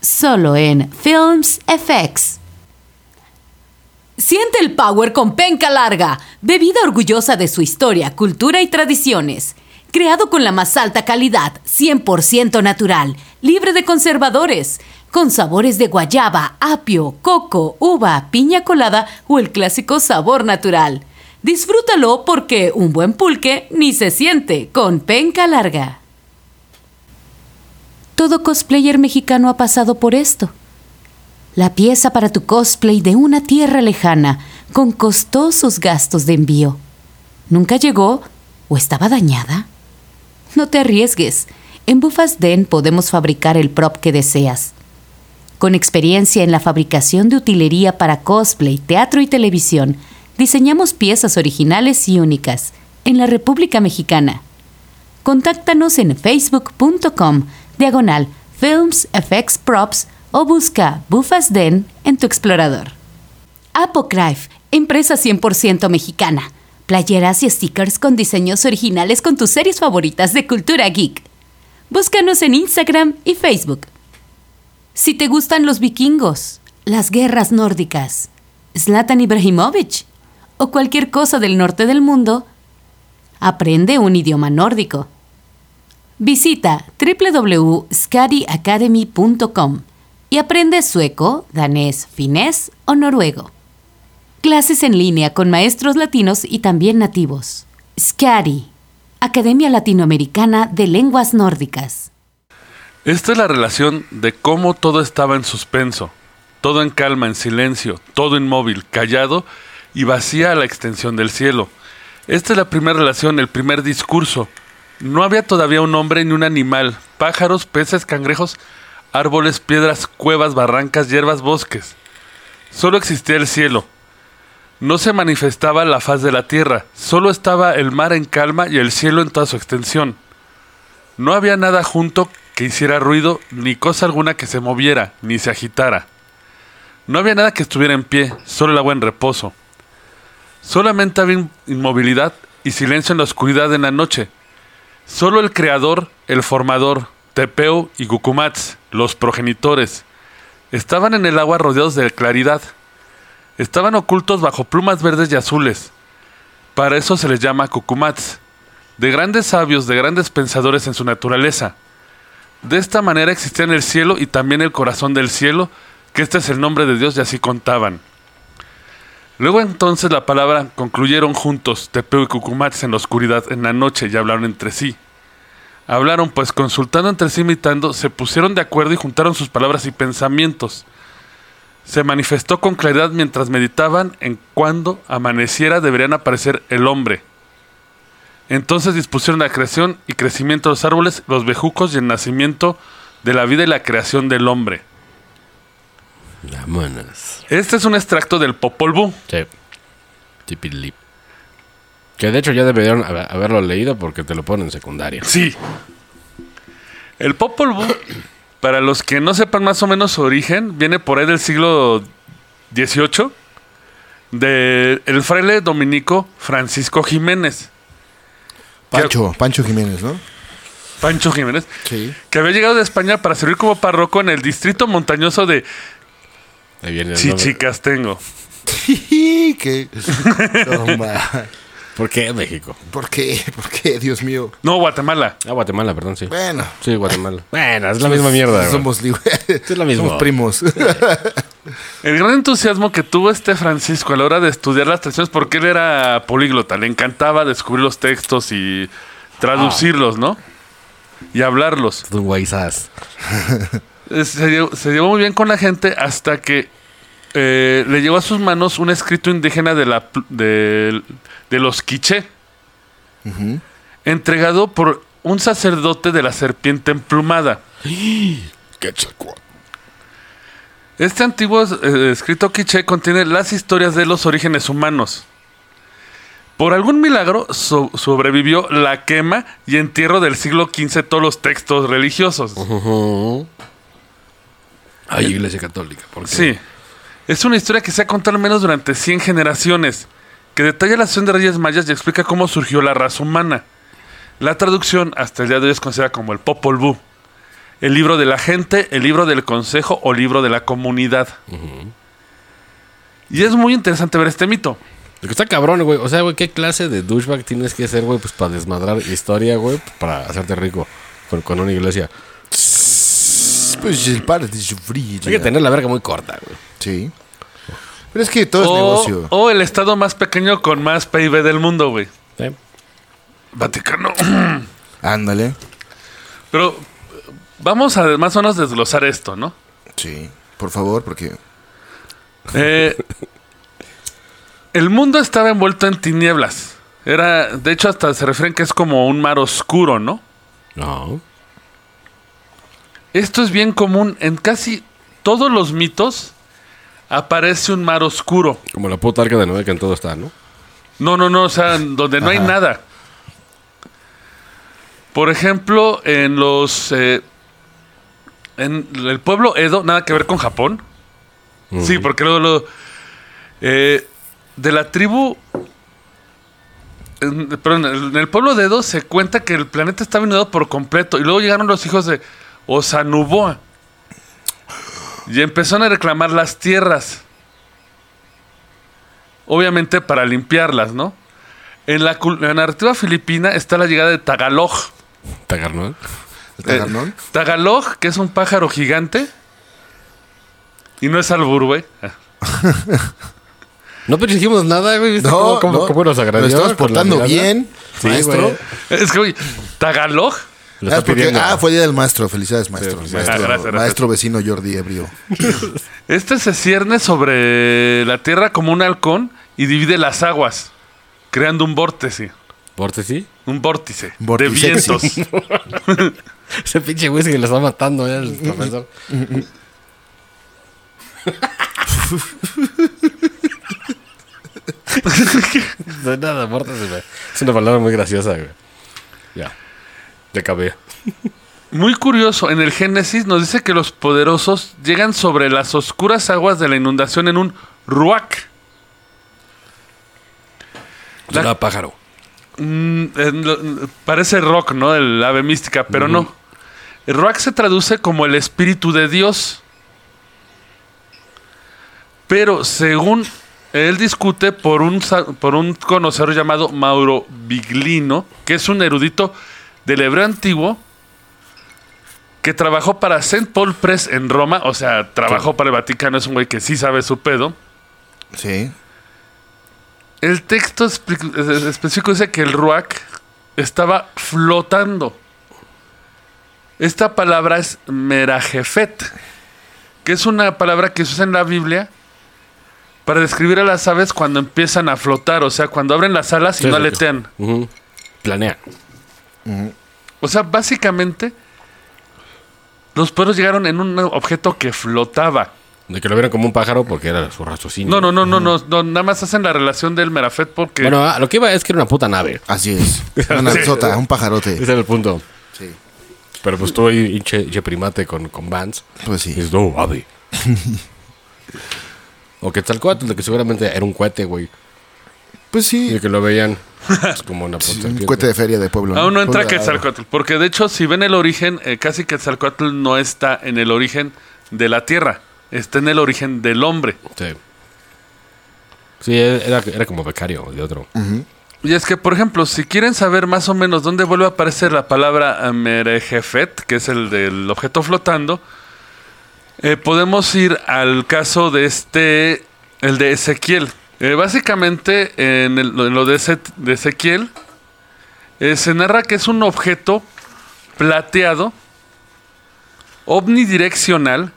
Solo en Films FX. Siente el power con penca larga, bebida orgullosa de su historia, cultura y tradiciones. Creado con la más alta calidad, 100% natural, libre de conservadores, con sabores de guayaba, apio, coco, uva, piña colada o el clásico sabor natural. Disfrútalo porque un buen pulque ni se siente con penca larga. Todo cosplayer mexicano ha pasado por esto. La pieza para tu cosplay de una tierra lejana con costosos gastos de envío. ¿Nunca llegó o estaba dañada? No te arriesgues. En Bufas Den podemos fabricar el prop que deseas. Con experiencia en la fabricación de utilería para cosplay, teatro y televisión, diseñamos piezas originales y únicas en la República Mexicana. Contáctanos en facebook.com diagonal Films FX Props o busca Bufas Den en tu explorador. Apocryph, empresa 100% mexicana. Playeras y stickers con diseños originales con tus series favoritas de cultura geek. Búscanos en Instagram y Facebook. Si te gustan los vikingos, las guerras nórdicas, Zlatan Ibrahimovic o cualquier cosa del norte del mundo, aprende un idioma nórdico. Visita www.skadiacademy.com y aprende sueco, danés, finés o noruego. Clases en línea con maestros latinos y también nativos. SCADI, Academia Latinoamericana de Lenguas Nórdicas. Esta es la relación de cómo todo estaba en suspenso, todo en calma, en silencio, todo inmóvil, callado y vacía a la extensión del cielo. Esta es la primera relación, el primer discurso. No había todavía un hombre ni un animal, pájaros, peces, cangrejos, árboles, piedras, cuevas, barrancas, hierbas, bosques. Solo existía el cielo. No se manifestaba la faz de la tierra, solo estaba el mar en calma y el cielo en toda su extensión. No había nada junto que hiciera ruido, ni cosa alguna que se moviera, ni se agitara. No había nada que estuviera en pie, solo el agua en reposo. Solamente había in- inmovilidad y silencio en la oscuridad en la noche. Solo el creador, el formador, Tepeo y Gukumats, los progenitores, estaban en el agua rodeados de claridad. Estaban ocultos bajo plumas verdes y azules. Para eso se les llama Cucumats, de grandes sabios, de grandes pensadores en su naturaleza. De esta manera existían el cielo y también el corazón del cielo, que este es el nombre de Dios y así contaban. Luego entonces la palabra concluyeron juntos, Tepeo y Cucumax en la oscuridad en la noche y hablaron entre sí. Hablaron pues consultando entre sí imitando, se pusieron de acuerdo y juntaron sus palabras y pensamientos. Se manifestó con claridad mientras meditaban en cuándo amaneciera deberían aparecer el hombre. Entonces dispusieron la creación y crecimiento de los árboles, los bejucos y el nacimiento de la vida y la creación del hombre. Vámonos. Este es un extracto del Popol Vuh. Sí. Tipilip. Que de hecho ya deberían haber- haberlo leído porque te lo ponen en secundaria. Sí. El Popol Vuh, para los que no sepan más o menos su origen, viene por ahí del siglo XVIII de el fraile dominico Francisco Jiménez, Pancho, Pancho Jiménez, ¿no? Pancho Jiménez, Sí. que había llegado de España para servir como párroco en el distrito montañoso de. Chichicastengo. ¿Qué? Toma. ¿Por qué México? ¿Por qué? ¿Por qué? Dios mío. No, Guatemala. Ah, Guatemala, perdón, sí. Bueno. Sí, Guatemala. Bueno, es la misma mierda. Somos libres. Es lo mismo. Somos primos. El gran entusiasmo que tuvo este Francisco a la hora de estudiar las tradiciones, porque él era políglota, le encantaba descubrir los textos y traducirlos, ¿no? Y hablarlos. Un guaysas. Eh, Se llevó, se llevó muy bien con la gente hasta que eh, le llegó a sus manos un escrito indígena de, la, de, de los quiché, entregado por un sacerdote de la serpiente emplumada. Este antiguo eh, escrito quiché contiene las historias de los orígenes humanos. Por algún milagro so- sobrevivió la quema y entierro del siglo XV todos los textos religiosos. Ay, iglesia católica. ¿por qué? Sí. Es una historia que se ha contado al menos durante 100 generaciones, que detalla la acción de reyes mayas y explica cómo surgió la raza humana. La traducción hasta el día de hoy es considerada como el Popol Vuh, el libro de la gente, el libro del consejo o libro de la comunidad. Y es muy interesante ver este mito. Está cabrón, güey. O sea, güey, ¿qué clase de douchebag tienes que ser, güey? Pues para desmadrar historia, güey, para hacerte rico con, con una iglesia. Pues el par de sufrir. Hay que tener la verga muy corta, güey. Sí. Pero es que todo es O, negocio. o el estado más pequeño con más PIB del mundo, güey. ¿Sí? Vaticano. Ándale. Pero eh, vamos a más o menos desglosar esto, ¿no? Sí. Por favor, porque. Eh, el mundo estaba envuelto en tinieblas. Era, de hecho, hasta se refieren que es como un mar oscuro, ¿no? No. Esto es bien común en casi todos los mitos. Aparece un mar oscuro. Como la puta arca de Noé que en todo está, ¿no? No, no, no, o sea, donde no hay nada. Por ejemplo, en los. eh, en el pueblo Edo, nada que ver con Japón. Sí, porque luego lo. eh, de la tribu. en- perdón, en el pueblo de Edo se cuenta que el planeta estaba inundado por completo. Y luego llegaron los hijos de Osanuboa. Y empezaron a reclamar las tierras. Obviamente para limpiarlas, ¿no? En la, en la narrativa filipina está la llegada de Tagalog. Tagarnón. ¿El tagarnón? Eh, Tagalog, que es un pájaro gigante. Y no es albur, güey. No dijimos nada, güey. ¿Viste No, cómo, cómo, no. cómo nos agradió? Nos estamos portando bien, Sí, maestro. güey. Es que, güey, Tagalog. Lo Ah, está porque- pidiendo. ah, fue día del maestro. Felicidades, maestro. felicidades. maestro, Ah, gracias, gracias. maestro vecino Jordi Ebrio. Este se cierne sobre la tierra como un halcón y divide las aguas, creando un vórtice. ¿Vórtice? Un vórtice de vientos. Ese pinche güey que le está matando ya el profesor. De nada, vórtice, güey. Es una palabra muy graciosa, güey. Ya. Ya acabé. Muy curioso, en el Génesis nos dice que los poderosos llegan sobre las oscuras aguas de la inundación en un ruac. La- Era pájaro. Mm, parece rock, ¿no? El ave mística, pero no. El rock se traduce como el espíritu de Dios. Pero según él discute por un, por un conocedor llamado Mauro Biglino, que es un erudito del hebreo antiguo, que trabajó para St. Paul Press en Roma, o sea, trabajó para el Vaticano, es un güey que sí sabe su pedo. Sí. El texto específico dice que el Ruach estaba flotando. Esta palabra es merajefet, que es una palabra que se usa en la Biblia para describir a las aves cuando empiezan a flotar, o sea, cuando abren las alas y Sí, no sí, sí. aletean. O sea, básicamente, los perros llegaron en un objeto que flotaba. De que lo vieran como un pájaro porque era su raciocinio. No, no, no, no, no, no, nada más hacen la relación del merafet porque... Bueno, lo que iba es que era una puta nave. Así es. Una Sí. sota, un pajarote. Ese era el punto. Sí. Pero pues tú ahí, hinche, hinche primate con, con Vans. Pues sí. es no, ave. o que Quetzalcóatl, de que seguramente era un cohete, güey. Pues Y sí. que lo veían pues, como una puta Un cohete de feria de pueblo. Aún no entra Pueblo- Quetzalcoatl, porque de hecho, si ven el origen, eh, casi Quetzalcoatl no está en el origen de la tierra, está en el origen del hombre. Sí. Sí, era, era como becario de otro. Y es que, por ejemplo, si quieren saber más o menos dónde vuelve a aparecer la palabra merejefet, que es el del objeto flotando, eh, podemos ir al caso de este, el de Ezequiel. Eh, básicamente, en, el- en lo de, Eze- de Ezequiel, eh, se narra que es un objeto plateado, omnidireccional,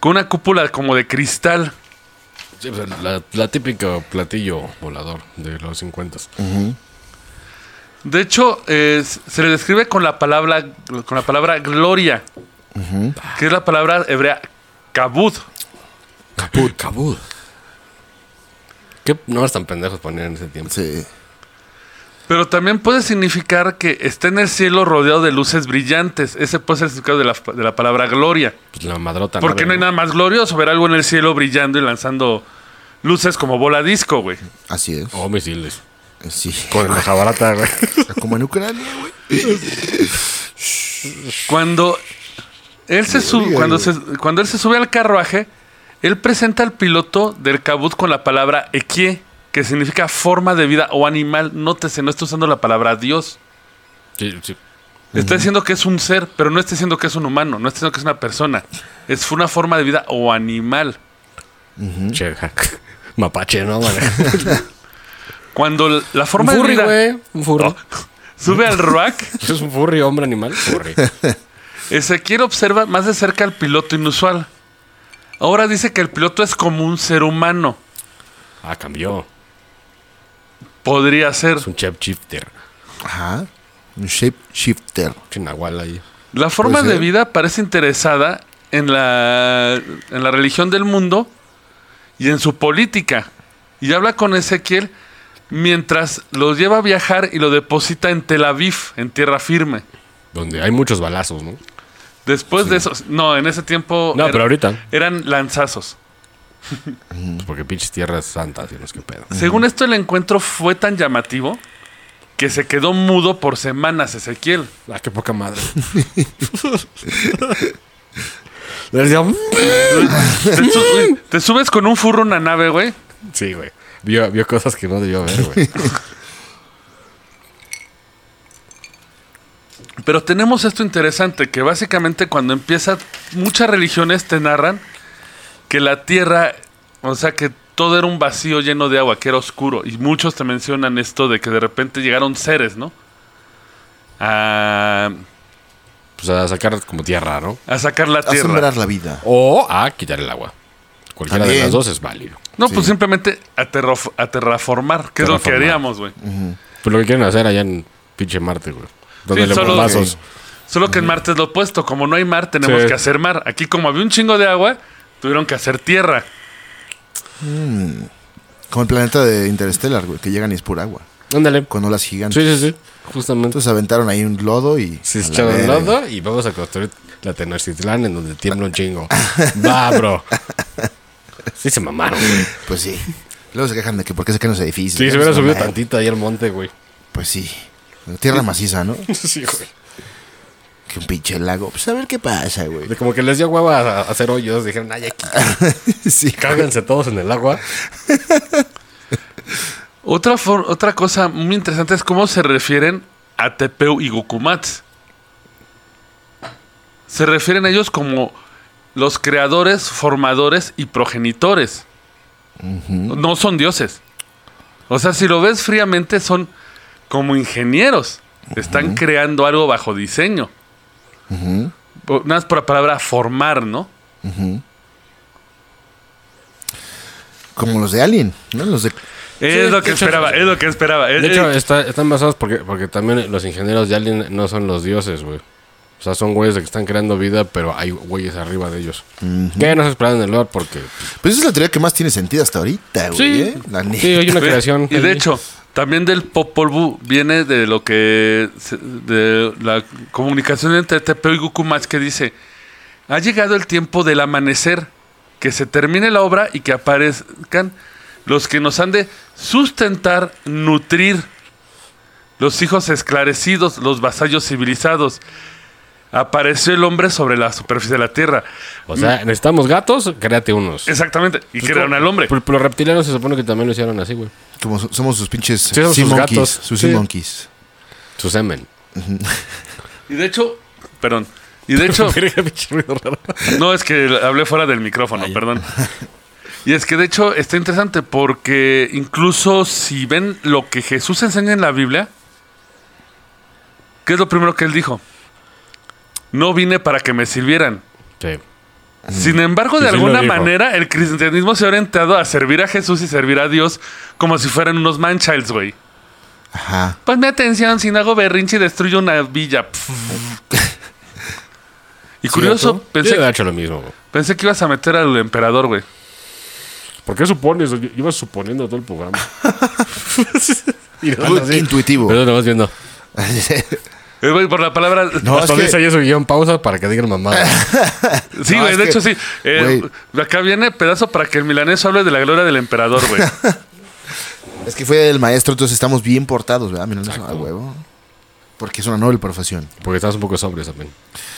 con una cúpula como de cristal. Sí, pues, la, la típica platillo volador de los 50. De hecho, eh, se le describe con la palabra, con la palabra gloria, que es la palabra hebrea kabud. Caput. Cabud. ¿Qué nombres tan pendejos ponían en ese tiempo? Sí. Pero también puede significar que está en el cielo rodeado de luces brillantes. Ese puede ser el significado de la, de la palabra gloria. Pues la madrota. Porque no hay nada más glorioso ver algo en el cielo brillando y lanzando luces como bola disco, güey. Así es. O misiles. Sí. Con la jabarata, güey. Como en Ucrania, güey. Cuando él se sube, cuando, se- cuando él se sube al carruaje, él presenta al piloto del cabut con la palabra equie, que significa forma de vida o animal. Nótese, no está usando la palabra Dios. Sí, sí. Está diciendo que es un ser, pero no está diciendo que es un humano, no está diciendo que es una persona. Es una forma de vida o animal. Che, ja. Mapache, ¿no? Vale. Cuando la forma un de furry, vida güey. Un furry. Oh. sube al ruac, ¿Es un furry, hombre, animal? Furry. Ezequiel observa más de cerca al piloto inusual. Ahora dice que el piloto es como un ser humano. Ah, cambió. Podría ser. Es un chef shifter. Ajá. Un shape shifter. Chinahual ahí. La forma Puede de ser. vida parece interesada en la, en la religión del mundo y en su política. Y habla con Ezequiel mientras lo lleva a viajar y lo deposita en Tel Aviv, en tierra firme. Donde hay muchos balazos, ¿no? Después de eso, no, en ese tiempo No, era- pero ahorita. eran lanzazos. Pues porque pinches tierras santas y no sé qué pedo. Según esto, el encuentro fue tan llamativo que se quedó mudo por semanas Ezequiel. Ah, qué poca madre. Le decía, "Mm". Te, su- te subes con un furro a una nave, güey. Sí, güey. Vio, vio cosas que no debió ver, güey. Pero tenemos esto interesante, que básicamente cuando empieza, muchas religiones te narran que la tierra, o sea, que todo era un vacío lleno de agua, que era oscuro. Y muchos te mencionan esto de que de repente llegaron seres, ¿no? A, Pues a sacar como tierra, ¿no? a sacar la A tierra. sembrar la vida. O a quitar el agua. Cualquiera de las dos es válido. No, pues simplemente a, terraf- a terraformar, que es lo que haríamos, güey. Pues lo que quieren hacer allá en pinche Marte, güey. Dándole solo- bombazos. Solo que en Marte es lo opuesto. Como no hay mar, tenemos Sí. que hacer mar. Aquí, como había un chingo de agua, tuvieron que hacer tierra. Como el planeta de Interstellar, güey, que llegan y es pura agua. Ándale. Con olas gigantes. Sí, sí, sí. Justamente. Entonces aventaron ahí un lodo y. Se a la echaron verga. lodo y vamos a construir la Tenochtitlán en donde tiembla un chingo. Va, bro. Sí se mamaron, güey. Pues sí. Luego se quejan de que por qué se caen los edificios. Sí, se hubiera subido tantito ahí al monte, güey. Pues sí. Tierra maciza, ¿no? Sí, güey. Que un pinche lago. Pues a ver qué pasa, güey. De como que les dio hueva a, a hacer hoyos. Dijeron, ay, aquí. sí. Cáganse todos en el agua. Otra, for- otra cosa muy interesante es cómo se refieren a Tepeu y Gucumatz. se refieren a ellos como los creadores, formadores y progenitores. No son dioses. O sea, si lo ves fríamente, son como ingenieros. Están creando algo bajo diseño. Nada más por la palabra formar, ¿no? Como los de Alien, ¿no? Los de... Es lo que de hecho, esperaba, es lo que esperaba. De Eh, hecho, eh, está- están basados porque, porque también los ingenieros de Alien no son los dioses, güey. O sea, son güeyes de que están creando vida, pero hay güeyes arriba de ellos. Que no se esperan en el lore porque... Pues esa es la teoría que más tiene sentido hasta ahorita, güey. ¿eh? La neta. sí, hay una creación. Y de hecho, también del Popol Vuh viene de lo que. de la comunicación entre Tepeo y Gucumatz que dice: Ha llegado el tiempo del amanecer, que se termine la obra y que aparezcan los que nos han de sustentar, nutrir, los hijos esclarecidos, los vasallos civilizados. Apareció el hombre sobre la superficie de la tierra. O sea, necesitamos gatos, créate unos. Exactamente. Y Pues crearon al hombre. Pero, los reptilianos se supone que también lo hicieron así, güey. Como so- somos sus pinches somos sea sus monkeys. gatos. Sus Sí. sea monkeys. Su semen. Y de hecho, perdón. Y de hecho, no es que hablé fuera del micrófono, perdón. Y es que de hecho está interesante porque incluso si ven lo que Jesús enseña en la Biblia, ¿qué es lo primero que él dijo? No vine para que me sirvieran. Sí. Sin embargo, de sí alguna manera, el cristianismo se ha orientado a servir a Jesús y servir a Dios como si fueran unos manchilds, güey. Ajá. Ponme atención, si no hago berrinche y destruyo una villa. y curioso, Yo pensé, hubiera hecho lo mismo, güey. pensé que ibas a meter al emperador, güey. ¿Por qué supones? Yo iba suponiendo todo el programa. y intuitivo. Pero nada más viendo. Güey, por la palabra. No, Hasta es que- dice ahí su guion pausa para que digan mamá. sí, no, güey, de que- hecho sí. Eh, acá viene pedazo para que el milaneso hable de la gloria del emperador, güey. Es que fue el maestro, entonces estamos bien portados, ¿verdad? Es a huevo. Porque es una noble profesión. Porque estás un poco sobrio también.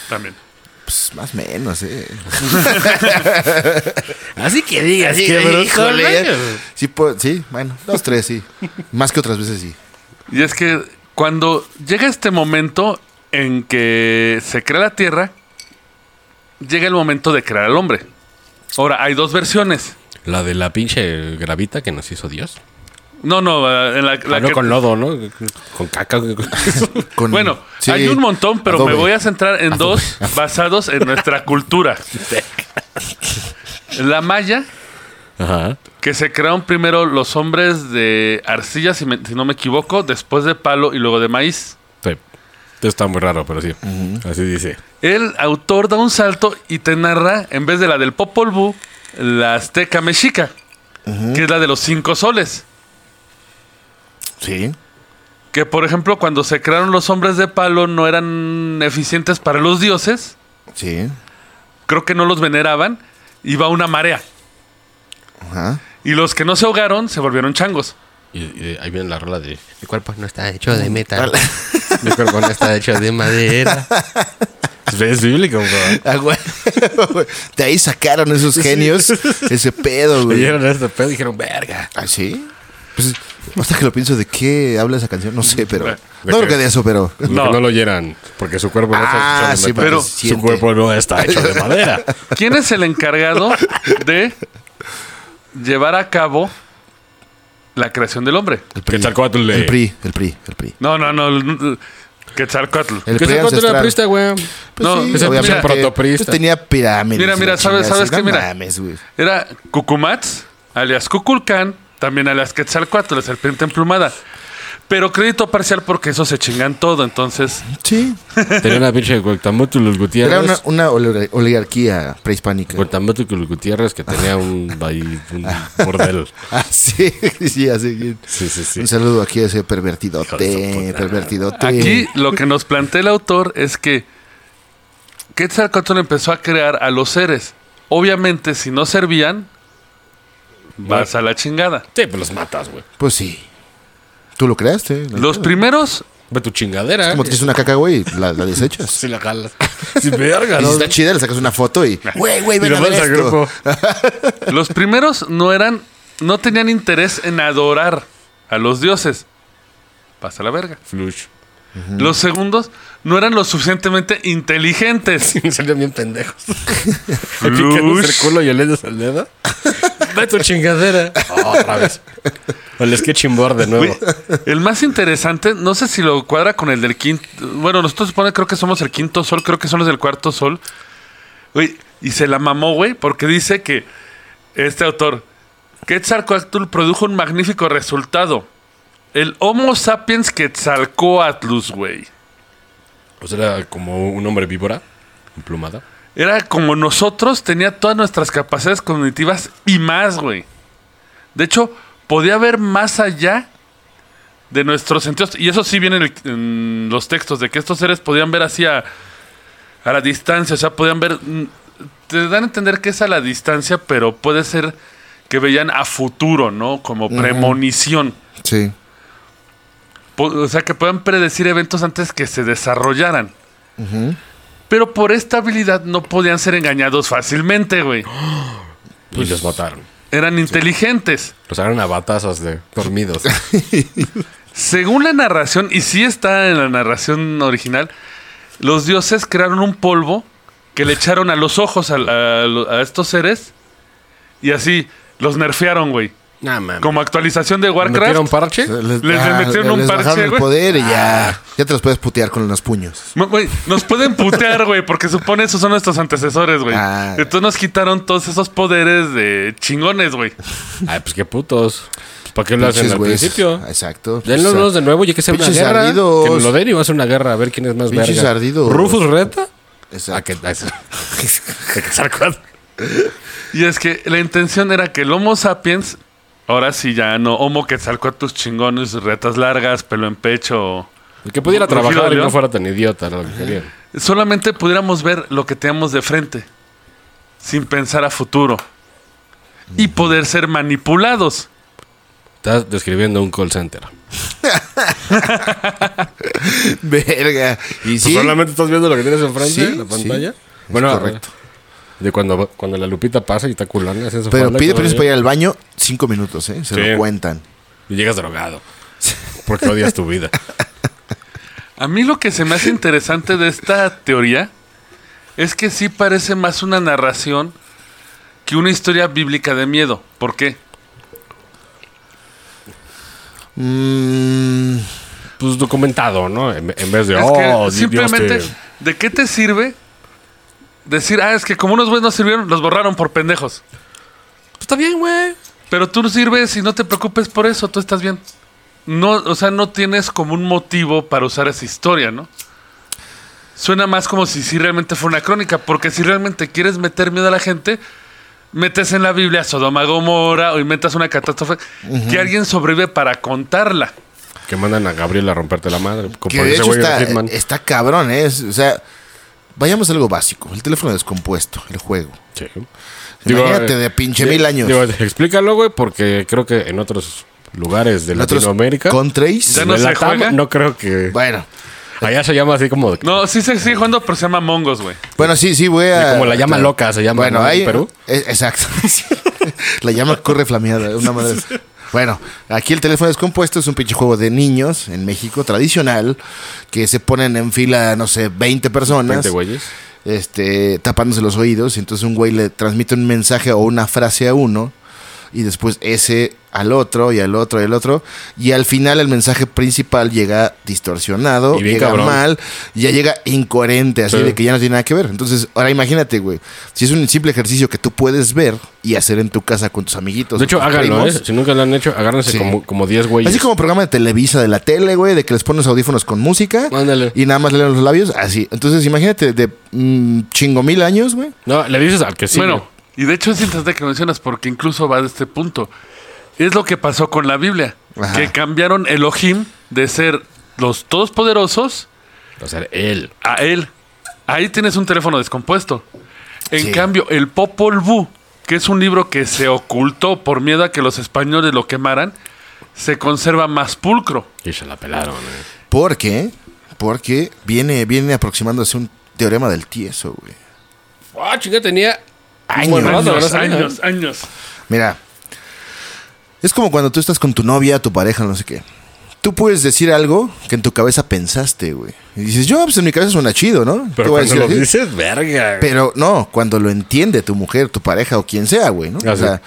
También. Pues más o menos, ¿eh? Así que digas Sí, híjole, ¿eh? Sí, sí, bueno, dos, tres, sí. Más que otras veces, sí. Y es que cuando llega este momento en que se crea la tierra, llega el momento de crear al hombre. Ahora, hay dos versiones. La de la pinche gravita que nos hizo Dios. No, no, eh, en la, la Ah, no que- con lodo, ¿no? Con caca. Con- Bueno, sí, hay un montón, pero adobe. me voy a centrar en dos basados en nuestra cultura. La maya, Ajá. que se crearon primero los hombres de arcilla, si, me- si no me equivoco, después de palo y luego de maíz. Sí. Está muy raro, pero sí. Así dice. El autor da un salto y te narra, en vez de la del Popol Vuh, la azteca mexica, que es la de los cinco soles. Sí. Que, por ejemplo, cuando se crearon los hombres de palo no eran eficientes para los dioses, Sí. creo que no los veneraban, iba una marea. Ajá. Y los que no se ahogaron se volvieron changos. Y, y ahí viene la rola de... Mi cuerpo no está hecho de metal. Mi cuerpo no está hecho de madera. Es bíblico, bro. Ah, güey. De ahí sacaron esos genios ese pedo, güey. Leyeron este pedo y dijeron, verga. ¿Ah, sí? Pues, hasta que lo pienso, ¿de qué habla esa canción? No sé, pero... ¿De No creo que de eso, pero... No. No. Lo oyeran, porque su cuerpo no está Ah, hecho sí, de metal. pero su siente. cuerpo no está hecho de madera. ¿Quién es el encargado de llevar a cabo la creación del hombre? El PRI. Quetzalcóatl El PRI, el PRI, el PRI. No, no, no. Quetzalcoatl. El Que PRI se encuentra la ancestral. prista, güey. Pues No, sí, es el protoprista. pues tenía pirámides. Mira, mira, ¿sabes- sabes qué? Mira. mames. Era Cucumatz, alias Cuculcán, también alias Quetzalcoatl, la serpiente emplumada. Pero crédito parcial porque eso se chingan todo, entonces... Sí. Tenía una pinche Cuauhtémoc los Gutiérrez. Era una, una oligar- oligarquía prehispánica. Cuauhtémoc los Gutiérrez que tenía un, ahí, un bordel. Ah, sí, sí, así. Sí, sí, sí. Un saludo aquí a ese de pervertidote, pervertidote. Aquí lo que nos plantea el autor es que Quetzalcoatl empezó a crear a los seres. Obviamente, si no servían, vas a la chingada. Sí, pues los matas, güey. Pues sí. Tú lo creaste. ¿no? Los primeros, Ve tu chingadera. Como tienes una caca, güey, la, la desechas. Si la jalas. Si verga, Y ¿no? si está chida, le sacas una foto y... Güey, güey, Y ven lo a ver mandas al esto. grupo. los primeros no eran, no tenían interés en adorar a los dioses. Pasa la verga. Flush. Los segundos no eran lo suficientemente inteligentes. Salían bien pendejos. Picándose el culo y el dedo. Ve tu chingadera. otra vez. El sketching board de nuevo. El más interesante, no sé si lo cuadra con el del quinto. Bueno, nosotros supone, creo que somos el quinto sol, creo que son los del cuarto sol. Güey, y se la mamó, güey, porque dice que este autor, Quetzalcoatl produjo un magnífico resultado. El Homo sapiens Quetzalcoatlus, güey. O sea, era como un hombre víbora, emplumada. Era como nosotros, tenía todas nuestras capacidades cognitivas y más, güey. De hecho, podía ver más allá de nuestros sentidos. Y eso sí viene en, el- en los textos, de que estos seres podían ver hacia a la distancia, o sea, podían ver... mm, Te dan a entender que es a la distancia, pero puede ser que veían a futuro, ¿no? Como premonición. Sí. O sea, que puedan predecir eventos antes que se desarrollaran. Pero por esta habilidad no podían ser engañados fácilmente, güey. y los mataron. Eran inteligentes. Los agarraron a batazos de dormidos. Según la narración, y sí está en la narración original, los dioses crearon un polvo que le echaron a los ojos a, a estos seres y así los nerfearon, güey. Nah, mames. Como actualización de ¿Metieron Warcraft. parche? Les, Les ah, metieron un les parche, el poder y ya. Ya te los puedes putear con los puños. Güey, nos pueden putear, güey, porque supone esos son nuestros antecesores, güey. Ah. Entonces nos quitaron todos esos poderes de chingones, güey. Ay, pues qué putos. ¿Para qué lo hacen al güeyes. principio? Exacto. Denlos de nuevo, ya que sea una guerra. ardidos. Que nos lo den y va a ser una guerra a ver quién es más Pinches verga. ardidos. Rufus reta. Exacto. A que, a eso. De Quetzalcóatl. Y es que la intención era que el Homo sapiens, ahora sí ya no, Homo Quetzalcoatlus chingones, retas largas, pelo en pecho, El que pudiera trabajar y no fuera tan idiota lo que querían. solamente pudiéramos ver lo que teníamos de frente, sin pensar a futuro. Y poder ser manipulados. Estás describiendo un call center. Verga. Y sí. Pues solamente estás viendo lo que tienes enfrente Sí, en la pantalla. sí. bueno, Es correcto. De cuando, cuando la lupita pasa y está culona, es. Pero pide permiso para ir al baño cinco minutos, ¿eh? Se Sí. lo cuentan. Y llegas drogado. Porque odias tu vida. A mí lo que se me hace interesante de esta teoría es que sí parece más una narración que una historia bíblica de miedo. ¿Por qué? Mm, Pues documentado, ¿no? En, en vez de, Es oh, Dios simplemente, te- ¿de qué te sirve decir, ah, es que como unos güeyes no sirvieron, los borraron por pendejos? Pues está bien, güey. Pero tú sirves y no te preocupes por eso, tú estás bien. No, o sea, no tienes como un motivo para usar esa historia, ¿no? Suena más como si sí realmente fuera una crónica, porque si realmente quieres meter miedo a la gente, metes en la Biblia Sodoma Gomorra o inventas una catástrofe que alguien sobrevive para contarla. Que mandan a Gabriel a romperte la madre. Como que de hecho está, Hitman. está cabrón, ¿eh? Es- o sea, vayamos a algo básico. El teléfono descompuesto, el juego. Sí. Imagínate eh, de pinche sí, mil años. Digo, explícalo, güey, porque creo que en otros lugares de Latinoamérica. countries. Ya no se Latam, juega. no creo que. Bueno, Allá se llama así como. No, sí se sigue jugando, pero se llama Mongos, güey. bueno, sí, sí, voy a. como la llama loca se llama, Bueno, ¿no? en ahí. Perú. eh, exacto. la llama corre flameada. Una madre. Bueno, aquí el teléfono descompuesto es un pinche juego de niños en México tradicional que se ponen en fila, no sé, 20 personas. 20 güeyes. este, tapándose los oídos. Y entonces un güey le transmite un mensaje o una frase a uno. Y después ese al otro y al otro y al otro. Y al final el mensaje principal llega distorsionado, Y bien llega cabrón. mal, ya llega incoherente, así Sí. de que ya no tiene nada que ver. Entonces, ahora imagínate, güey. Si es un simple ejercicio que tú puedes ver y hacer en tu casa con tus amiguitos. De hecho, háganlo, ¿eh? Si nunca lo han hecho, agárrense Sí. como, como 10 güeyes. Así como programa de Televisa de la tele, güey, de que les pones audífonos con música Ándale. y nada más leen los labios, así. Entonces, imagínate de mm, chingo mil años, güey. No, le dices al que sí. Bueno, y de hecho es interesante que mencionas porque incluso va de este punto. Es lo que pasó con la Biblia, Ajá. que cambiaron Elohim de ser los todopoderosos O sea, él. a él. Ahí tienes un teléfono descompuesto. En Sí. cambio, el Popol Vuh, que es un libro que se ocultó por miedo a que los españoles lo quemaran, se conserva más pulcro. Y se la pelaron, eh. ¿Por qué? Porque viene, viene aproximándose un teorema del tieso, güey. Ah, chinga, tenía Años. años, años. Mira, es como cuando tú estás con tu novia, tu pareja, no sé qué. tú puedes decir algo que en tu cabeza pensaste, güey. Y dices, yo, pues en mi cabeza suena chido, ¿no? Pero voy a cuando lo así. dices, verga. Pero no, cuando lo entiende tu mujer, tu pareja o quien sea, güey, ¿no? Ah, o sea,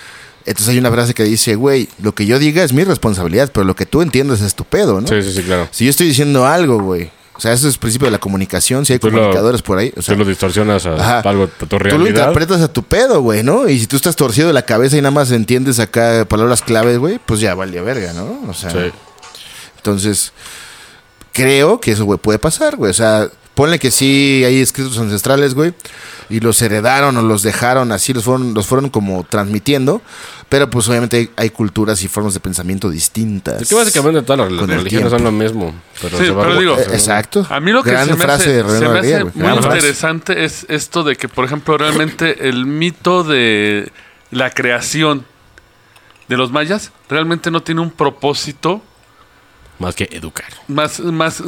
entonces hay una frase que dice, güey, lo que yo diga es mi responsabilidad, pero lo que tú entiendas es tu pedo, ¿no? Sí, sí, sí, claro. Si yo estoy diciendo algo, güey, o sea, eso es el principio de la comunicación, si hay Tú lo- comunicadores por ahí, o sea, Tú lo distorsionas a Ajá. algo, a tu Tú lo interpretas a tu pedo, güey, ¿no? Y si tú estás torcido de la cabeza y nada más entiendes acá palabras claves, güey, pues ya vale verga, ¿no? O sea, Sí. entonces, creo que eso, güey, puede pasar, güey. O sea, ponle que sí hay escritos ancestrales, güey, y los heredaron o los dejaron así, los fueron, los fueron como transmitiendo, pero pues obviamente hay, hay culturas y formas de pensamiento distintas. Es que básicamente todas las religiones son lo mismo. Pero Sí, se va pero digo- Eh, Exacto. A mí lo que Gran se me frase hace, de René se me Rodríguez, hace güey. muy Gran frase. interesante es esto de que, por ejemplo, realmente el mito de la creación de los mayas realmente no tiene un propósito Más que educar. más, más eh,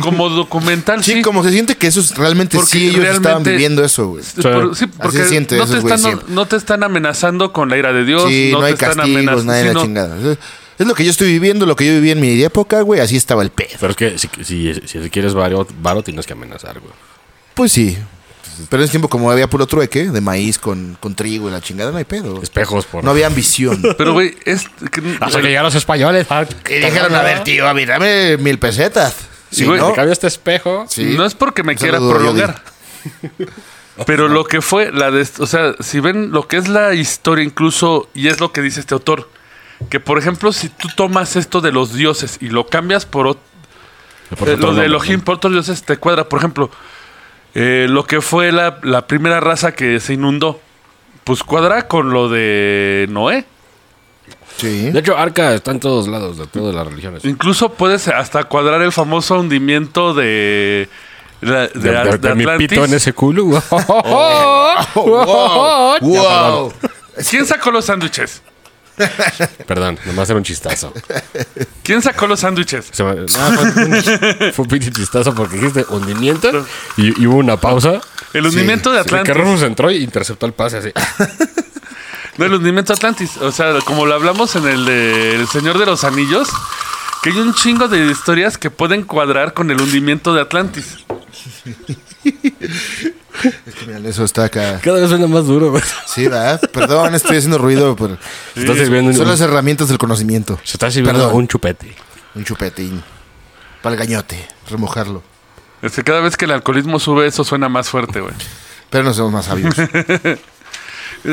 como documental. Sí, Sí, como se siente que eso es realmente Porque sí ellos estaban viviendo eso, güey. Por- sí, porque se siente no, esos te están, no te están amenazando con la ira de Dios. Sí, no, no, hay te castigos, nada de la chingada. Es- Es lo que yo estoy viviendo, lo que yo viví en mi época, güey, así estaba el pedo. Pero es que si, si, si quieres varo, varo, tienes que amenazar, güey. Pues sí. Pero en ese tiempo, como había puro trueque de maíz con, con trigo y la chingada, no hay pedo. Espejos por... No había ambición. Pero, güey, es. que- Hasta que llegaron los españoles. y dijeron, a ver, tío, a ver, dame mil pesetas. Sí, güey, ¿no? Te cambio este espejo. Sí. No es porque me quiera saludo, prolongar. Pero lo que fue la de, o sea, si ven lo que es la historia incluso y es lo que dice este autor, que por ejemplo si tú tomas esto de los dioses y lo cambias por, ot- Por eh, otro lo de Elohim por otros dioses te cuadra, por ejemplo, eh, lo que fue la, la primera raza que se inundó, pues cuadra con lo de Noé. Sí. De hecho, Arca está en todos lados, de todas las religiones. Incluso puedes hasta cuadrar el famoso hundimiento de, la- de, De, de- de de mi Atlantis. pito en ese culo. wow. wow. ¿Quién sacó los sándwiches? Perdón, nomás era un chistazo. ¿Quién sacó los sándwiches? Se me- no, fue, un, fue un pinche chistazo porque dijiste hundimiento y, y hubo una pausa. El hundimiento de El Atlantis. Carrus entró y interceptó el pase así. No, el hundimiento de Atlantis. O sea, como lo hablamos en el de El Señor de los Anillos, que hay un chingo de historias que pueden cuadrar con el hundimiento de Atlantis. Miren, Eso está acá. Cada vez suena más duro, güey. Sí, ¿verdad? Perdón, estoy haciendo ruido, pero Se está sirviendo un, son las herramientas del conocimiento. se está sirviendo Perdón. un chupete. Un chupetín. Para el gañote, remojarlo. Es que cada vez que el alcoholismo sube, eso suena más fuerte, güey. Pero no somos más sabios.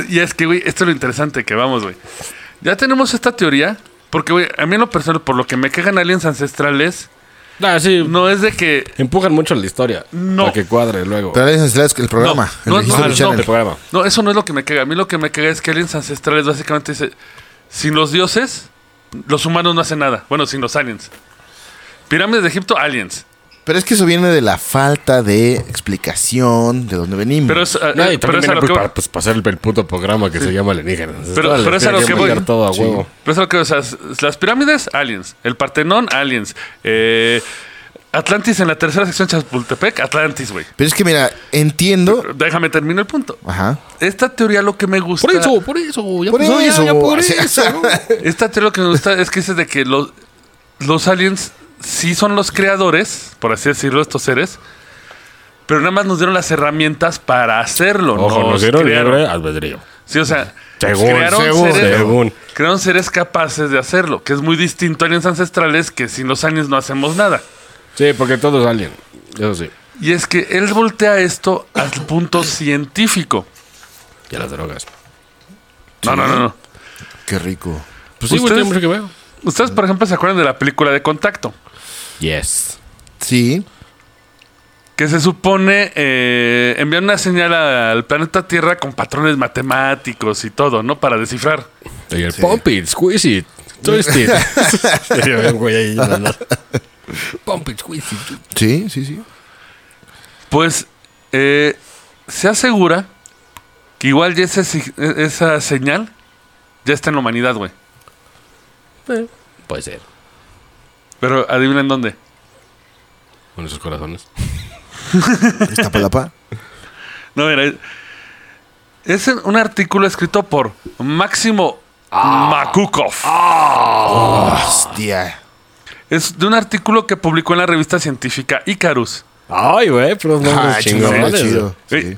Y es que, güey, esto es lo interesante que vamos, güey. Ya tenemos esta teoría, porque, güey, a mí en lo personal, por lo que me quejan aliens ancestrales, Ah, sí. no es de que Empujan mucho la historia. No. Para que cuadre luego. Pero es el programa, No, el no, History no, Channel. el programa. No, eso no es lo que me caga. A mí lo que me caga es que aliens ancestrales básicamente dice, sin los dioses, los humanos no hacen nada. Bueno, sin los aliens. Pirámides de Egipto, aliens. Pero es que eso viene de la falta de explicación de dónde venimos. Pero es, No, y eh, pero también es a viene lo pues, que para, pues, para hacer el, el puto programa que se llama Alienígenas. Pero- pero es a lo que voy. todo a huevo. Pero es a lo que, o sea, las pirámides, aliens. El Partenón, aliens. Eh, Atlantis en la tercera sección de Chapultepec, Atlantis, güey. Pero es que mira, entiendo. Déjame terminar el punto. Ajá. Esta teoría lo que me gusta. Por eso, por eso. Ya Por ya, eso. ya por eso. Esta teoría lo que me gusta es que dice de que los, los aliens sí son los creadores, por así decirlo, estos seres, pero nada más nos dieron las herramientas para hacerlo. Ojo, nos nos dieron crearon. libre albedrío. Sí, o sea, Según, crearon, según, seres, según. crearon seres capaces de hacerlo, que es muy distinto a aliens ancestrales que sin los aliens no hacemos nada. Sí, porque todos alien. Eso sí. Y es que él voltea esto al punto científico. Y a las drogas. No, no, no, no. Qué rico. Pues sí, güey, Ustedes- tiene mucho que ver. Ustedes, por ejemplo, se acuerdan de la película de Contacto. Yes. Sí. que se supone eh, envían una señal al planeta Tierra con patrones matemáticos y todo, ¿no? Para descifrar. Y el pump it, squeeze it, twist it. Pump it, squeeze it. Sí, sí, sí. Pues eh, se asegura que igual ya ese si- esa señal ya está en la humanidad, güey. Puede ser. Pero adivinen dónde. Con esos corazones. Está palapa. No, mira, es un artículo escrito por Máximo Makukov. Hostia. Es de un artículo que publicó en la revista científica Icarus. Ay, güey, pero no Ah, chido. Eh, Sí.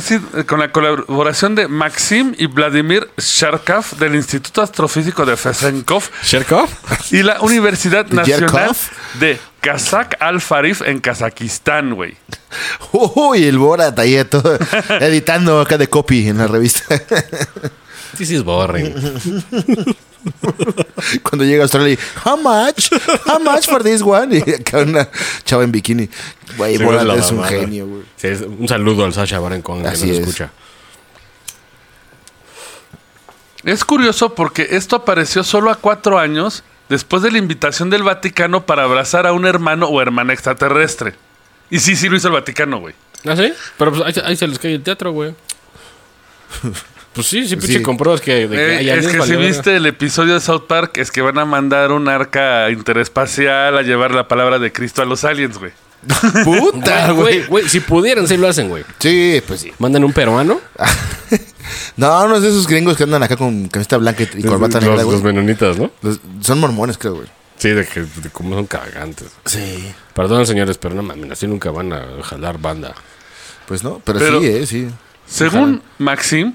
Sido, eh, con la colaboración de Maxim y Vladimir Sharkov del Instituto Astrofísico de Fesenkov ¿Sherkov? y la Universidad ¿De Nacional de Kazakh Al-Farif en Kazajistán, güey. Uy, el Borat ahí todo editando acá de copy en la revista. Sí, sí, es boring. Cuando llega a Australia, y, how much? How much for this one? Y acá una chava en bikini. Güey, Sí, Borat la es un genio, güey. Sí, un saludo al Sasha Baron Cohen que nos es. escucha. Es curioso porque esto apareció solo a cuatro años después de la invitación del Vaticano para abrazar a un hermano o hermana extraterrestre. Y sí, sí lo hizo el Vaticano, güey. ¿Ah, sí? Pero pues ahí, ahí se les cae el teatro, güey. Pues sí, sí, pinche Sí. compruebas que, de que Eh, hay es que si viste el episodio de South Park, es que van a mandar un arca interespacial a llevar la palabra de Cristo a los aliens, güey. Puta, Güey, güey. si pudieran, sí lo hacen, güey. Sí, pues sí. Mandan un peruano. No, no es de esos gringos que andan acá con camiseta blanca y, y corbata los, negra, los güey. menonitas, ¿no? Los- Son mormones, creo, güey. Sí, de que de cómo son cagantes. Sí. Perdón, señores, pero no mames, así nunca van a jalar banda. Pues no, pero, Pero- sí, eh, sí. Según Maxim,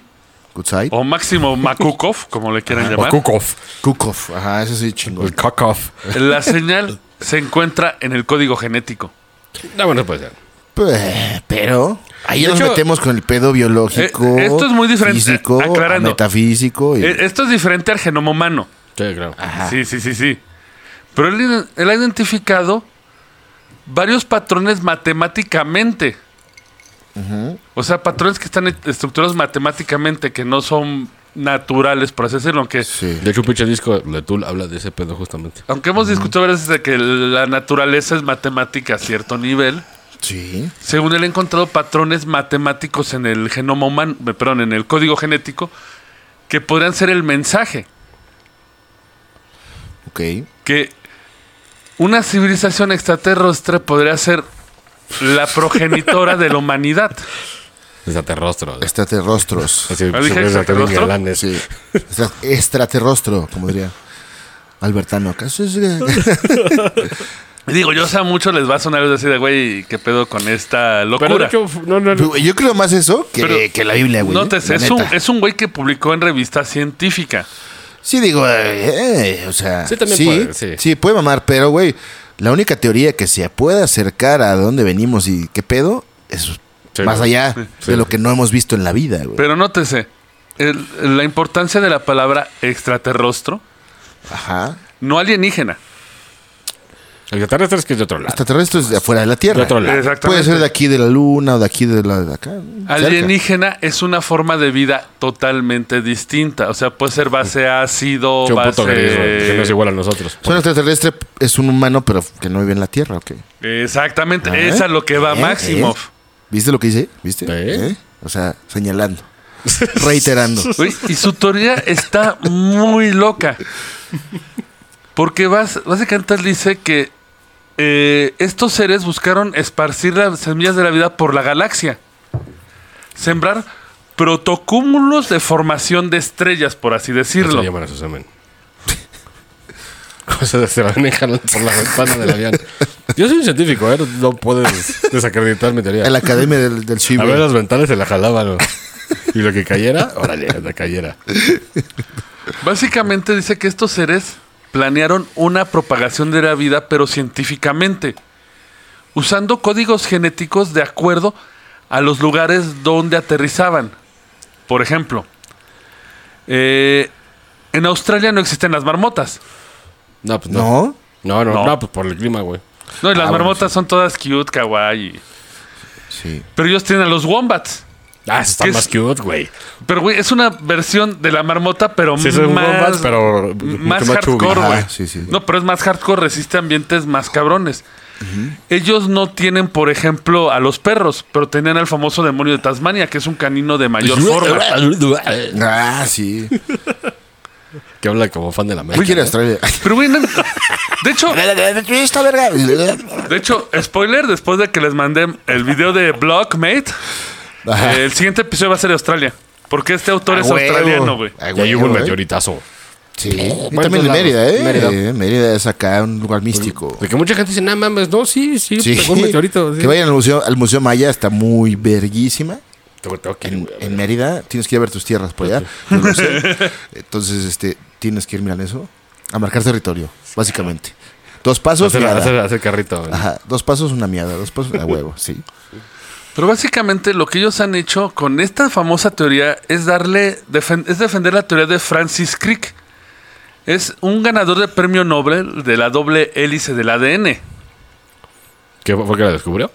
O Máximo Makukov, como le quieran llamar, Kukov. Kukov. Ajá, ese sí chingón. El Kukov. la señal se encuentra en el código genético. No, bueno, puede ser. Pues, pero ahí De nos hecho- metemos con el pedo biológico. Eh, esto es muy diferente, Físico, aclarando. metafísico. Y... Eh, Esto es diferente al genoma humano. Sí, claro. Sí, sí, sí, sí. Pero él, él ha identificado varios patrones matemáticamente. O sea, patrones que están estructurados matemáticamente, que no son naturales, por así decirlo. Aunque, Sí. De hecho, un pinche disco de Tool habla de ese pedo justamente. aunque hemos discutido varias veces de que la naturaleza es matemática a cierto nivel, Sí. según él ha encontrado patrones matemáticos en el genoma humano, eh, perdón, en el código genético, que podrían ser el mensaje. Ok. que una civilización extraterrestre podría ser la progenitora de la humanidad. Extraterrostro. Extraterrostros. Así, ¿Ah, dije se ve extraterrostro? galanes. Sí. Extra- Extraterrostro, como diría Albertano. ¿Acaso es- Y Digo, yo sé a muchos les va a sonar así de, güey, ¿qué pedo con esta locura? Pero no, no, no. Yo creo más eso que, Pero- que la Biblia, güey. Es un, neta. es un güey que publicó en revista científica. Sí, digo, eh, eh, o sea. Sí, también sí, puede, sí. sí, puede mamar, pero, güey, la única teoría que se puede acercar a dónde venimos y qué pedo es Sí, más allá Sí. de lo que no hemos visto en la vida, güey. Pero nótese, el- la importancia de la palabra extraterrostro, Ajá. no alienígena. El extraterrestre es que es de otro lado. Extraterrestre es de afuera de la Tierra. De otro lado. Exactamente. Puede ser de aquí de la luna o de aquí de la de acá. cerca. Alienígena es una forma de vida totalmente distinta. O sea, puede ser base ácido, un base... puto gris, que no es igual a nosotros. Un extraterrestre es un humano, pero que no vive en la Tierra, ¿ok? Exactamente, ¿Eh? es a lo que va ¿Eh? Maximov. ¿Eh? ¿Viste lo que hice? ¿Viste? ¿Eh? ¿Eh? O sea, señalando. reiterando. Y su teoría está muy loca. Porque bas- básicamente él dice que eh, estos seres buscaron esparcir las semillas de la vida por la galaxia. Sembrar protocúmulos de formación de estrellas, por así decirlo. Así llaman a su semen. Cosas se y jalan por la ventana del avión. Yo soy un científico, ¿eh? No puedes desacreditar mi teoría. En la academia del, del A Chivo. ver, las ventanas se la jalaban. ¿no? Y lo que cayera, órale, la cayera. Básicamente dice que estos seres planearon una propagación de la vida, pero científicamente, usando códigos genéticos de acuerdo a los lugares donde aterrizaban. Por ejemplo, eh, en Australia no existen las marmotas. No, pues no. ¿No? No, no, No. no, pues por el clima, güey. No, y las Ah, bueno, marmotas son todas cute, kawaii. Sí. Pero ellos tienen a los wombats. Ah, está ¿Qué más es? cute, güey. Pero, güey, es una versión de la marmota, pero Sí, más, bombas, pero más hardcore, güey. sí, sí. No, pero es más hardcore, resiste ambientes más cabrones. Ellos no tienen, por ejemplo, a los perros, pero tenían al famoso demonio de Tasmania, que es un canino de mayor forma. Ah, sí. Que habla como fan de la ¿Qué América. quiere Australia? Pero, güey, no- de hecho, de hecho, spoiler, después de que les mandé el video de Blockmate. Eh, el siguiente episodio va a ser de Australia. Porque este autor A es huevo. australiano, güey. A Y ahí hubo un ¿eh? meteoritazo. Sí. Y Bueno, también en todos Mérida. ¿eh? Mérida. Mérida. Mérida es acá un lugar místico. De que mucha gente dice, no mames, no, sí, sí, Sí. pegó un meteorito. sí". Que vayan al museo, al museo Maya, está muy verguísima. Tengo- tengo que ir, En, güey, a en ver. Mérida, tienes que ir a ver tus tierras por allá. Yo lo sé. Entonces, este, tienes que ir, miran eso, a marcar territorio, básicamente. Dos pasos, Hacer, miada. hacer- hacer carrito. güey. Ajá, dos pasos, una miada, dos pasos, a huevo, sí. Pero básicamente lo que ellos han hecho con esta famosa teoría es darle defen- es defender la teoría de Francis Crick. Es un ganador de premio Nobel de la doble hélice del ADN. ¿Qué fue que la descubrió?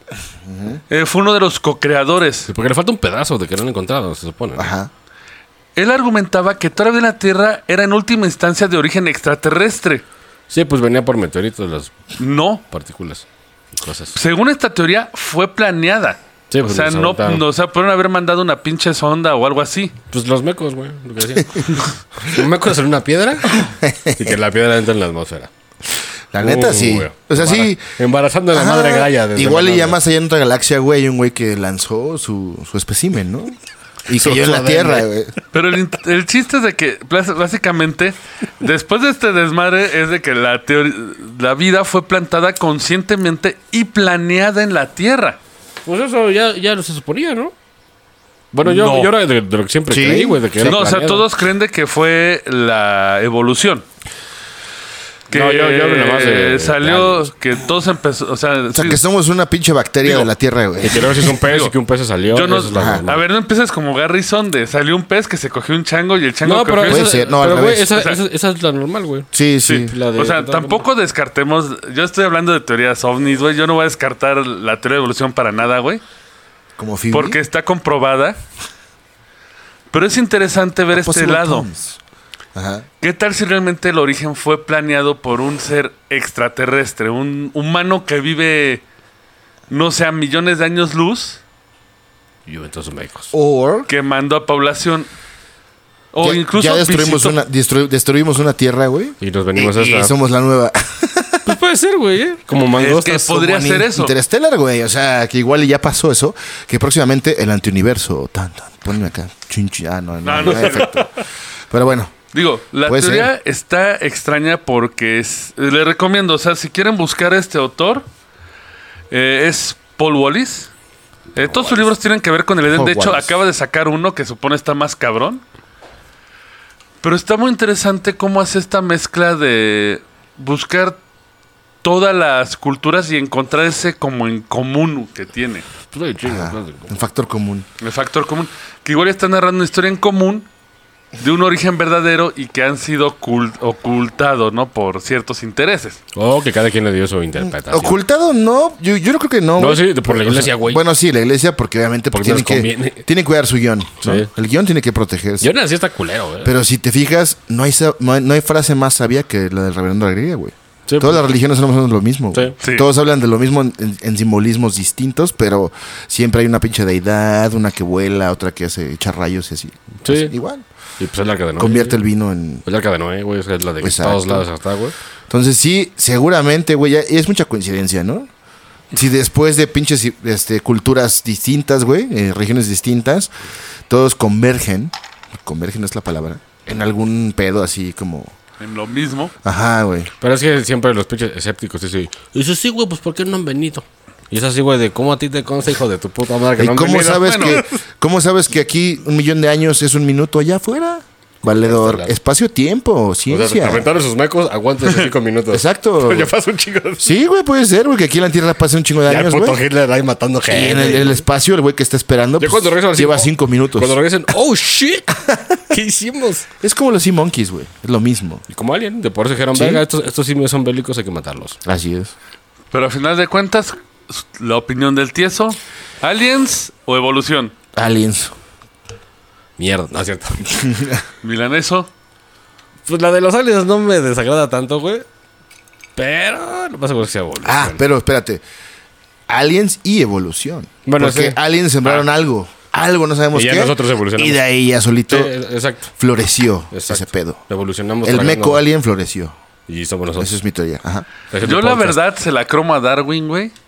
Eh, fue uno de los co-creadores. Sí, porque le falta un pedazo de que no han encontrado, se supone. ¿no? Ajá. Él argumentaba que toda la vida en la Tierra era en última instancia de origen extraterrestre. Sí, pues venía por meteoritos las No. partículas y cosas. Según esta teoría, fue planeada. Sí, o pues, sea, no, no, o sea, pudieron haber mandado una pinche sonda o algo así. Pues los mecos, güey, lo que decía. Un meco es en una piedra y que la piedra entra en la atmósfera. La neta, Uh, sí. O sea, sí. Embara- Embarazando a la madre Gaia. Igual y ya más allá en otra galaxia, güey, hay un güey que lanzó su, su espécimen, ¿no? Y cayó en la. Tierra, güey. Pero el, el chiste es de que, bás- básicamente, después de este desmadre, es de que la, la vida fue plantada conscientemente y planeada en la Tierra. Pues eso ya, ya se suponía, ¿no? Bueno, yo, No. yo era de, de lo que siempre Sí. creí, güey, de que era no, o sea, planeado. todos creen de que fue la evolución. Que No, yo- yo hablo nada más de- de salió, que todos empezó, o sea, O sea, sí. que somos una pinche bacteria Digo, de la Tierra, güey. Que hizo un pez Digo, y que un pez se salió. yo no, es a ver, no empieces como Garrison de salió un pez que se cogió un chango y el chango No, pero, cogió ser, no, pero, güey, esa, O sea- esa- esa es la normal, güey. Sí, sí. La de- o sea, tampoco descartemos. Yo estoy hablando de teorías ovnis, güey. Yo no voy a descartar la teoría de evolución para nada, güey. Como Phoebe. Porque está comprobada. Pero es interesante ver este lado. Ajá. ¿Qué tal si realmente el origen fue planeado por un ser extraterrestre? Un humano que vive, no sé, a millones de años luz, Y entonces mecos. Or que mandó a población. O ya, incluso. ya destruimos una, destru- destruimos una Tierra, güey. Y nos venimos Y, a y esta. somos la nueva. Pues puede ser, güey, ¿eh? Como Es mangostas. que podría Como ser eso. Interstellar, güey. O sea, que igual ya pasó eso. Que próximamente el antiuniverso. Tan, tan. Ponme acá. Chin, chin. Ah, no, no, No, no, no. efecto. Pero bueno. Digo, la Puede teoría está extraña porque es, le recomiendo, o sea, si quieren buscar a este autor, eh, es Paul Wallis. Eh, todos sus libros tienen que ver con el Edén. De hecho, Wallis. acaba de sacar uno que supone está más cabrón. Pero está muy interesante cómo hace esta mezcla de buscar todas las culturas y encontrar ese como en común que tiene. Pues hay factor común. El factor común. Que igual está narrando una historia en común de un origen verdadero y que han sido ocult- ocultados, ¿no? Por ciertos intereses. O Oh, que cada quien le dio su interpretación. Ocultado no, yo, yo no creo que no. No, sí, por la iglesia, güey. Bueno, sí, la iglesia, porque obviamente Porque tienen, nos que, que cuidar su guion. ¿no? Sí. El guion tiene que protegerse. Yo nací está culero, güey. Pero si te fijas, no hay, no hay, no hay frase más sabia que la del reverendo Alegría, güey. Sí, Todas pues. las religiones son lo mismo. güey. Sí. Sí. Todos hablan de lo mismo en, en- en simbolismos distintos, pero siempre hay una pinche deidad, una que vuela, otra que hace echar rayos y así. Sí. Pues, igual. Y pues el arca de Noé. Convierte el vino en... El arca de Noé, güey. Es la de Exacto. todos lados hasta, güey. Entonces sí, seguramente, güey, ya- es mucha coincidencia, ¿no? Si después de pinches este, culturas distintas, güey, eh, regiones distintas, todos convergen, convergen es la palabra, en algún pedo así como... En lo mismo. Ajá, güey. Pero es que siempre los pinches escépticos dicen, dice, sí, güey, pues ¿por qué no han venido? Y es así, güey, de cómo a ti te consta, hijo de tu puta madre, que ¿Y no cómo sabes, Bueno. que, cómo sabes que aquí un millón de años es un minuto allá afuera? Valedor, Claro. espacio-tiempo, O sea, ciencia. aventaron sus mecos, aguántense cinco minutos. Exacto. ya pasó un chingo de... Sí, güey, puede ser, güey, que aquí en la Tierra pase un chingo de Ya el años, puto güey. Hitler ahí matando Y gente. en el, espacio, el güey que está esperando, Ya pues, cuando regresan lleva cinco minutos. Cuando regresen, oh, shit, ¿qué hicimos? Es como los Sea Monkeys, güey. Es lo mismo. Y como alien, de por eso dijeron, Sí. venga, estos, estos simios son bélicos, hay que matarlos. Así es. Pero a final de cuentas, la opinión del tieso, aliens o evolución. Aliens. Mierda, no es cierto. Milaneso. pues la de los aliens no me desagrada tanto, güey. Pero no pasa por que sea evolución. Ah, pero espérate. Aliens y evolución. Bueno, Porque sí. aliens sembraron algo. Algo, no sabemos Y ya qué. nosotros evolucionamos. Y de ahí ya solito Sí, exacto. floreció exacto. ese pedo. Evolucionamos. El meco alien floreció. Y somos nosotros. Esa es mi teoría. Ajá. Ese es Yo mi la verdad se la cromo a Darwin, güey.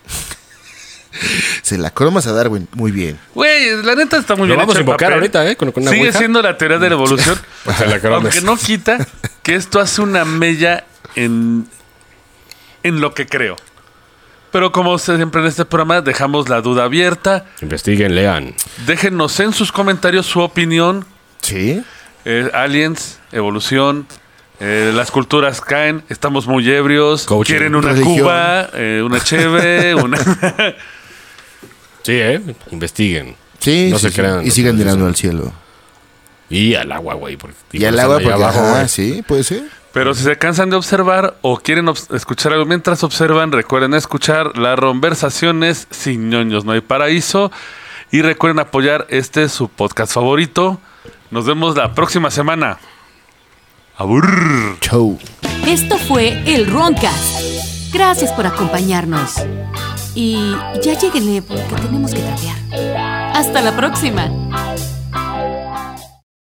Se la cromas a Darwin. Muy bien. Güey, la neta está muy Lo bien. vamos a invocar papel. ahorita, ¿eh? Con- con una Sigue ouija. siendo la teoría de la evolución. Se la cromes. aunque no quita que esto hace una mella en, en lo que creo. Pero como siempre en este programa, dejamos la duda abierta. Investiguen, lean. Déjenos en sus comentarios su opinión. Sí. Eh, aliens, evolución, eh, las culturas caen, estamos muy ebrios, Coaching. quieren una Religión. Cuba, eh, una cheve, una... Sí, ¿eh? Investiguen. Sí, No sí, se sí. crean Y sigan mirando al cielo. Y al agua, güey. porque- Y, por al agua, porque abajo, ajá, sí, puede ser. Pero si se cansan de observar o quieren escuchar algo mientras observan, recuerden escuchar las conversaciones sin ñoños, no hay paraíso. Y recuerden apoyar este su podcast favorito. Nos vemos la próxima semana. Abur. Chau. Esto fue el Roncast. Gracias por acompañarnos. Y ya lleguenle porque tenemos que trapear. Hasta la próxima.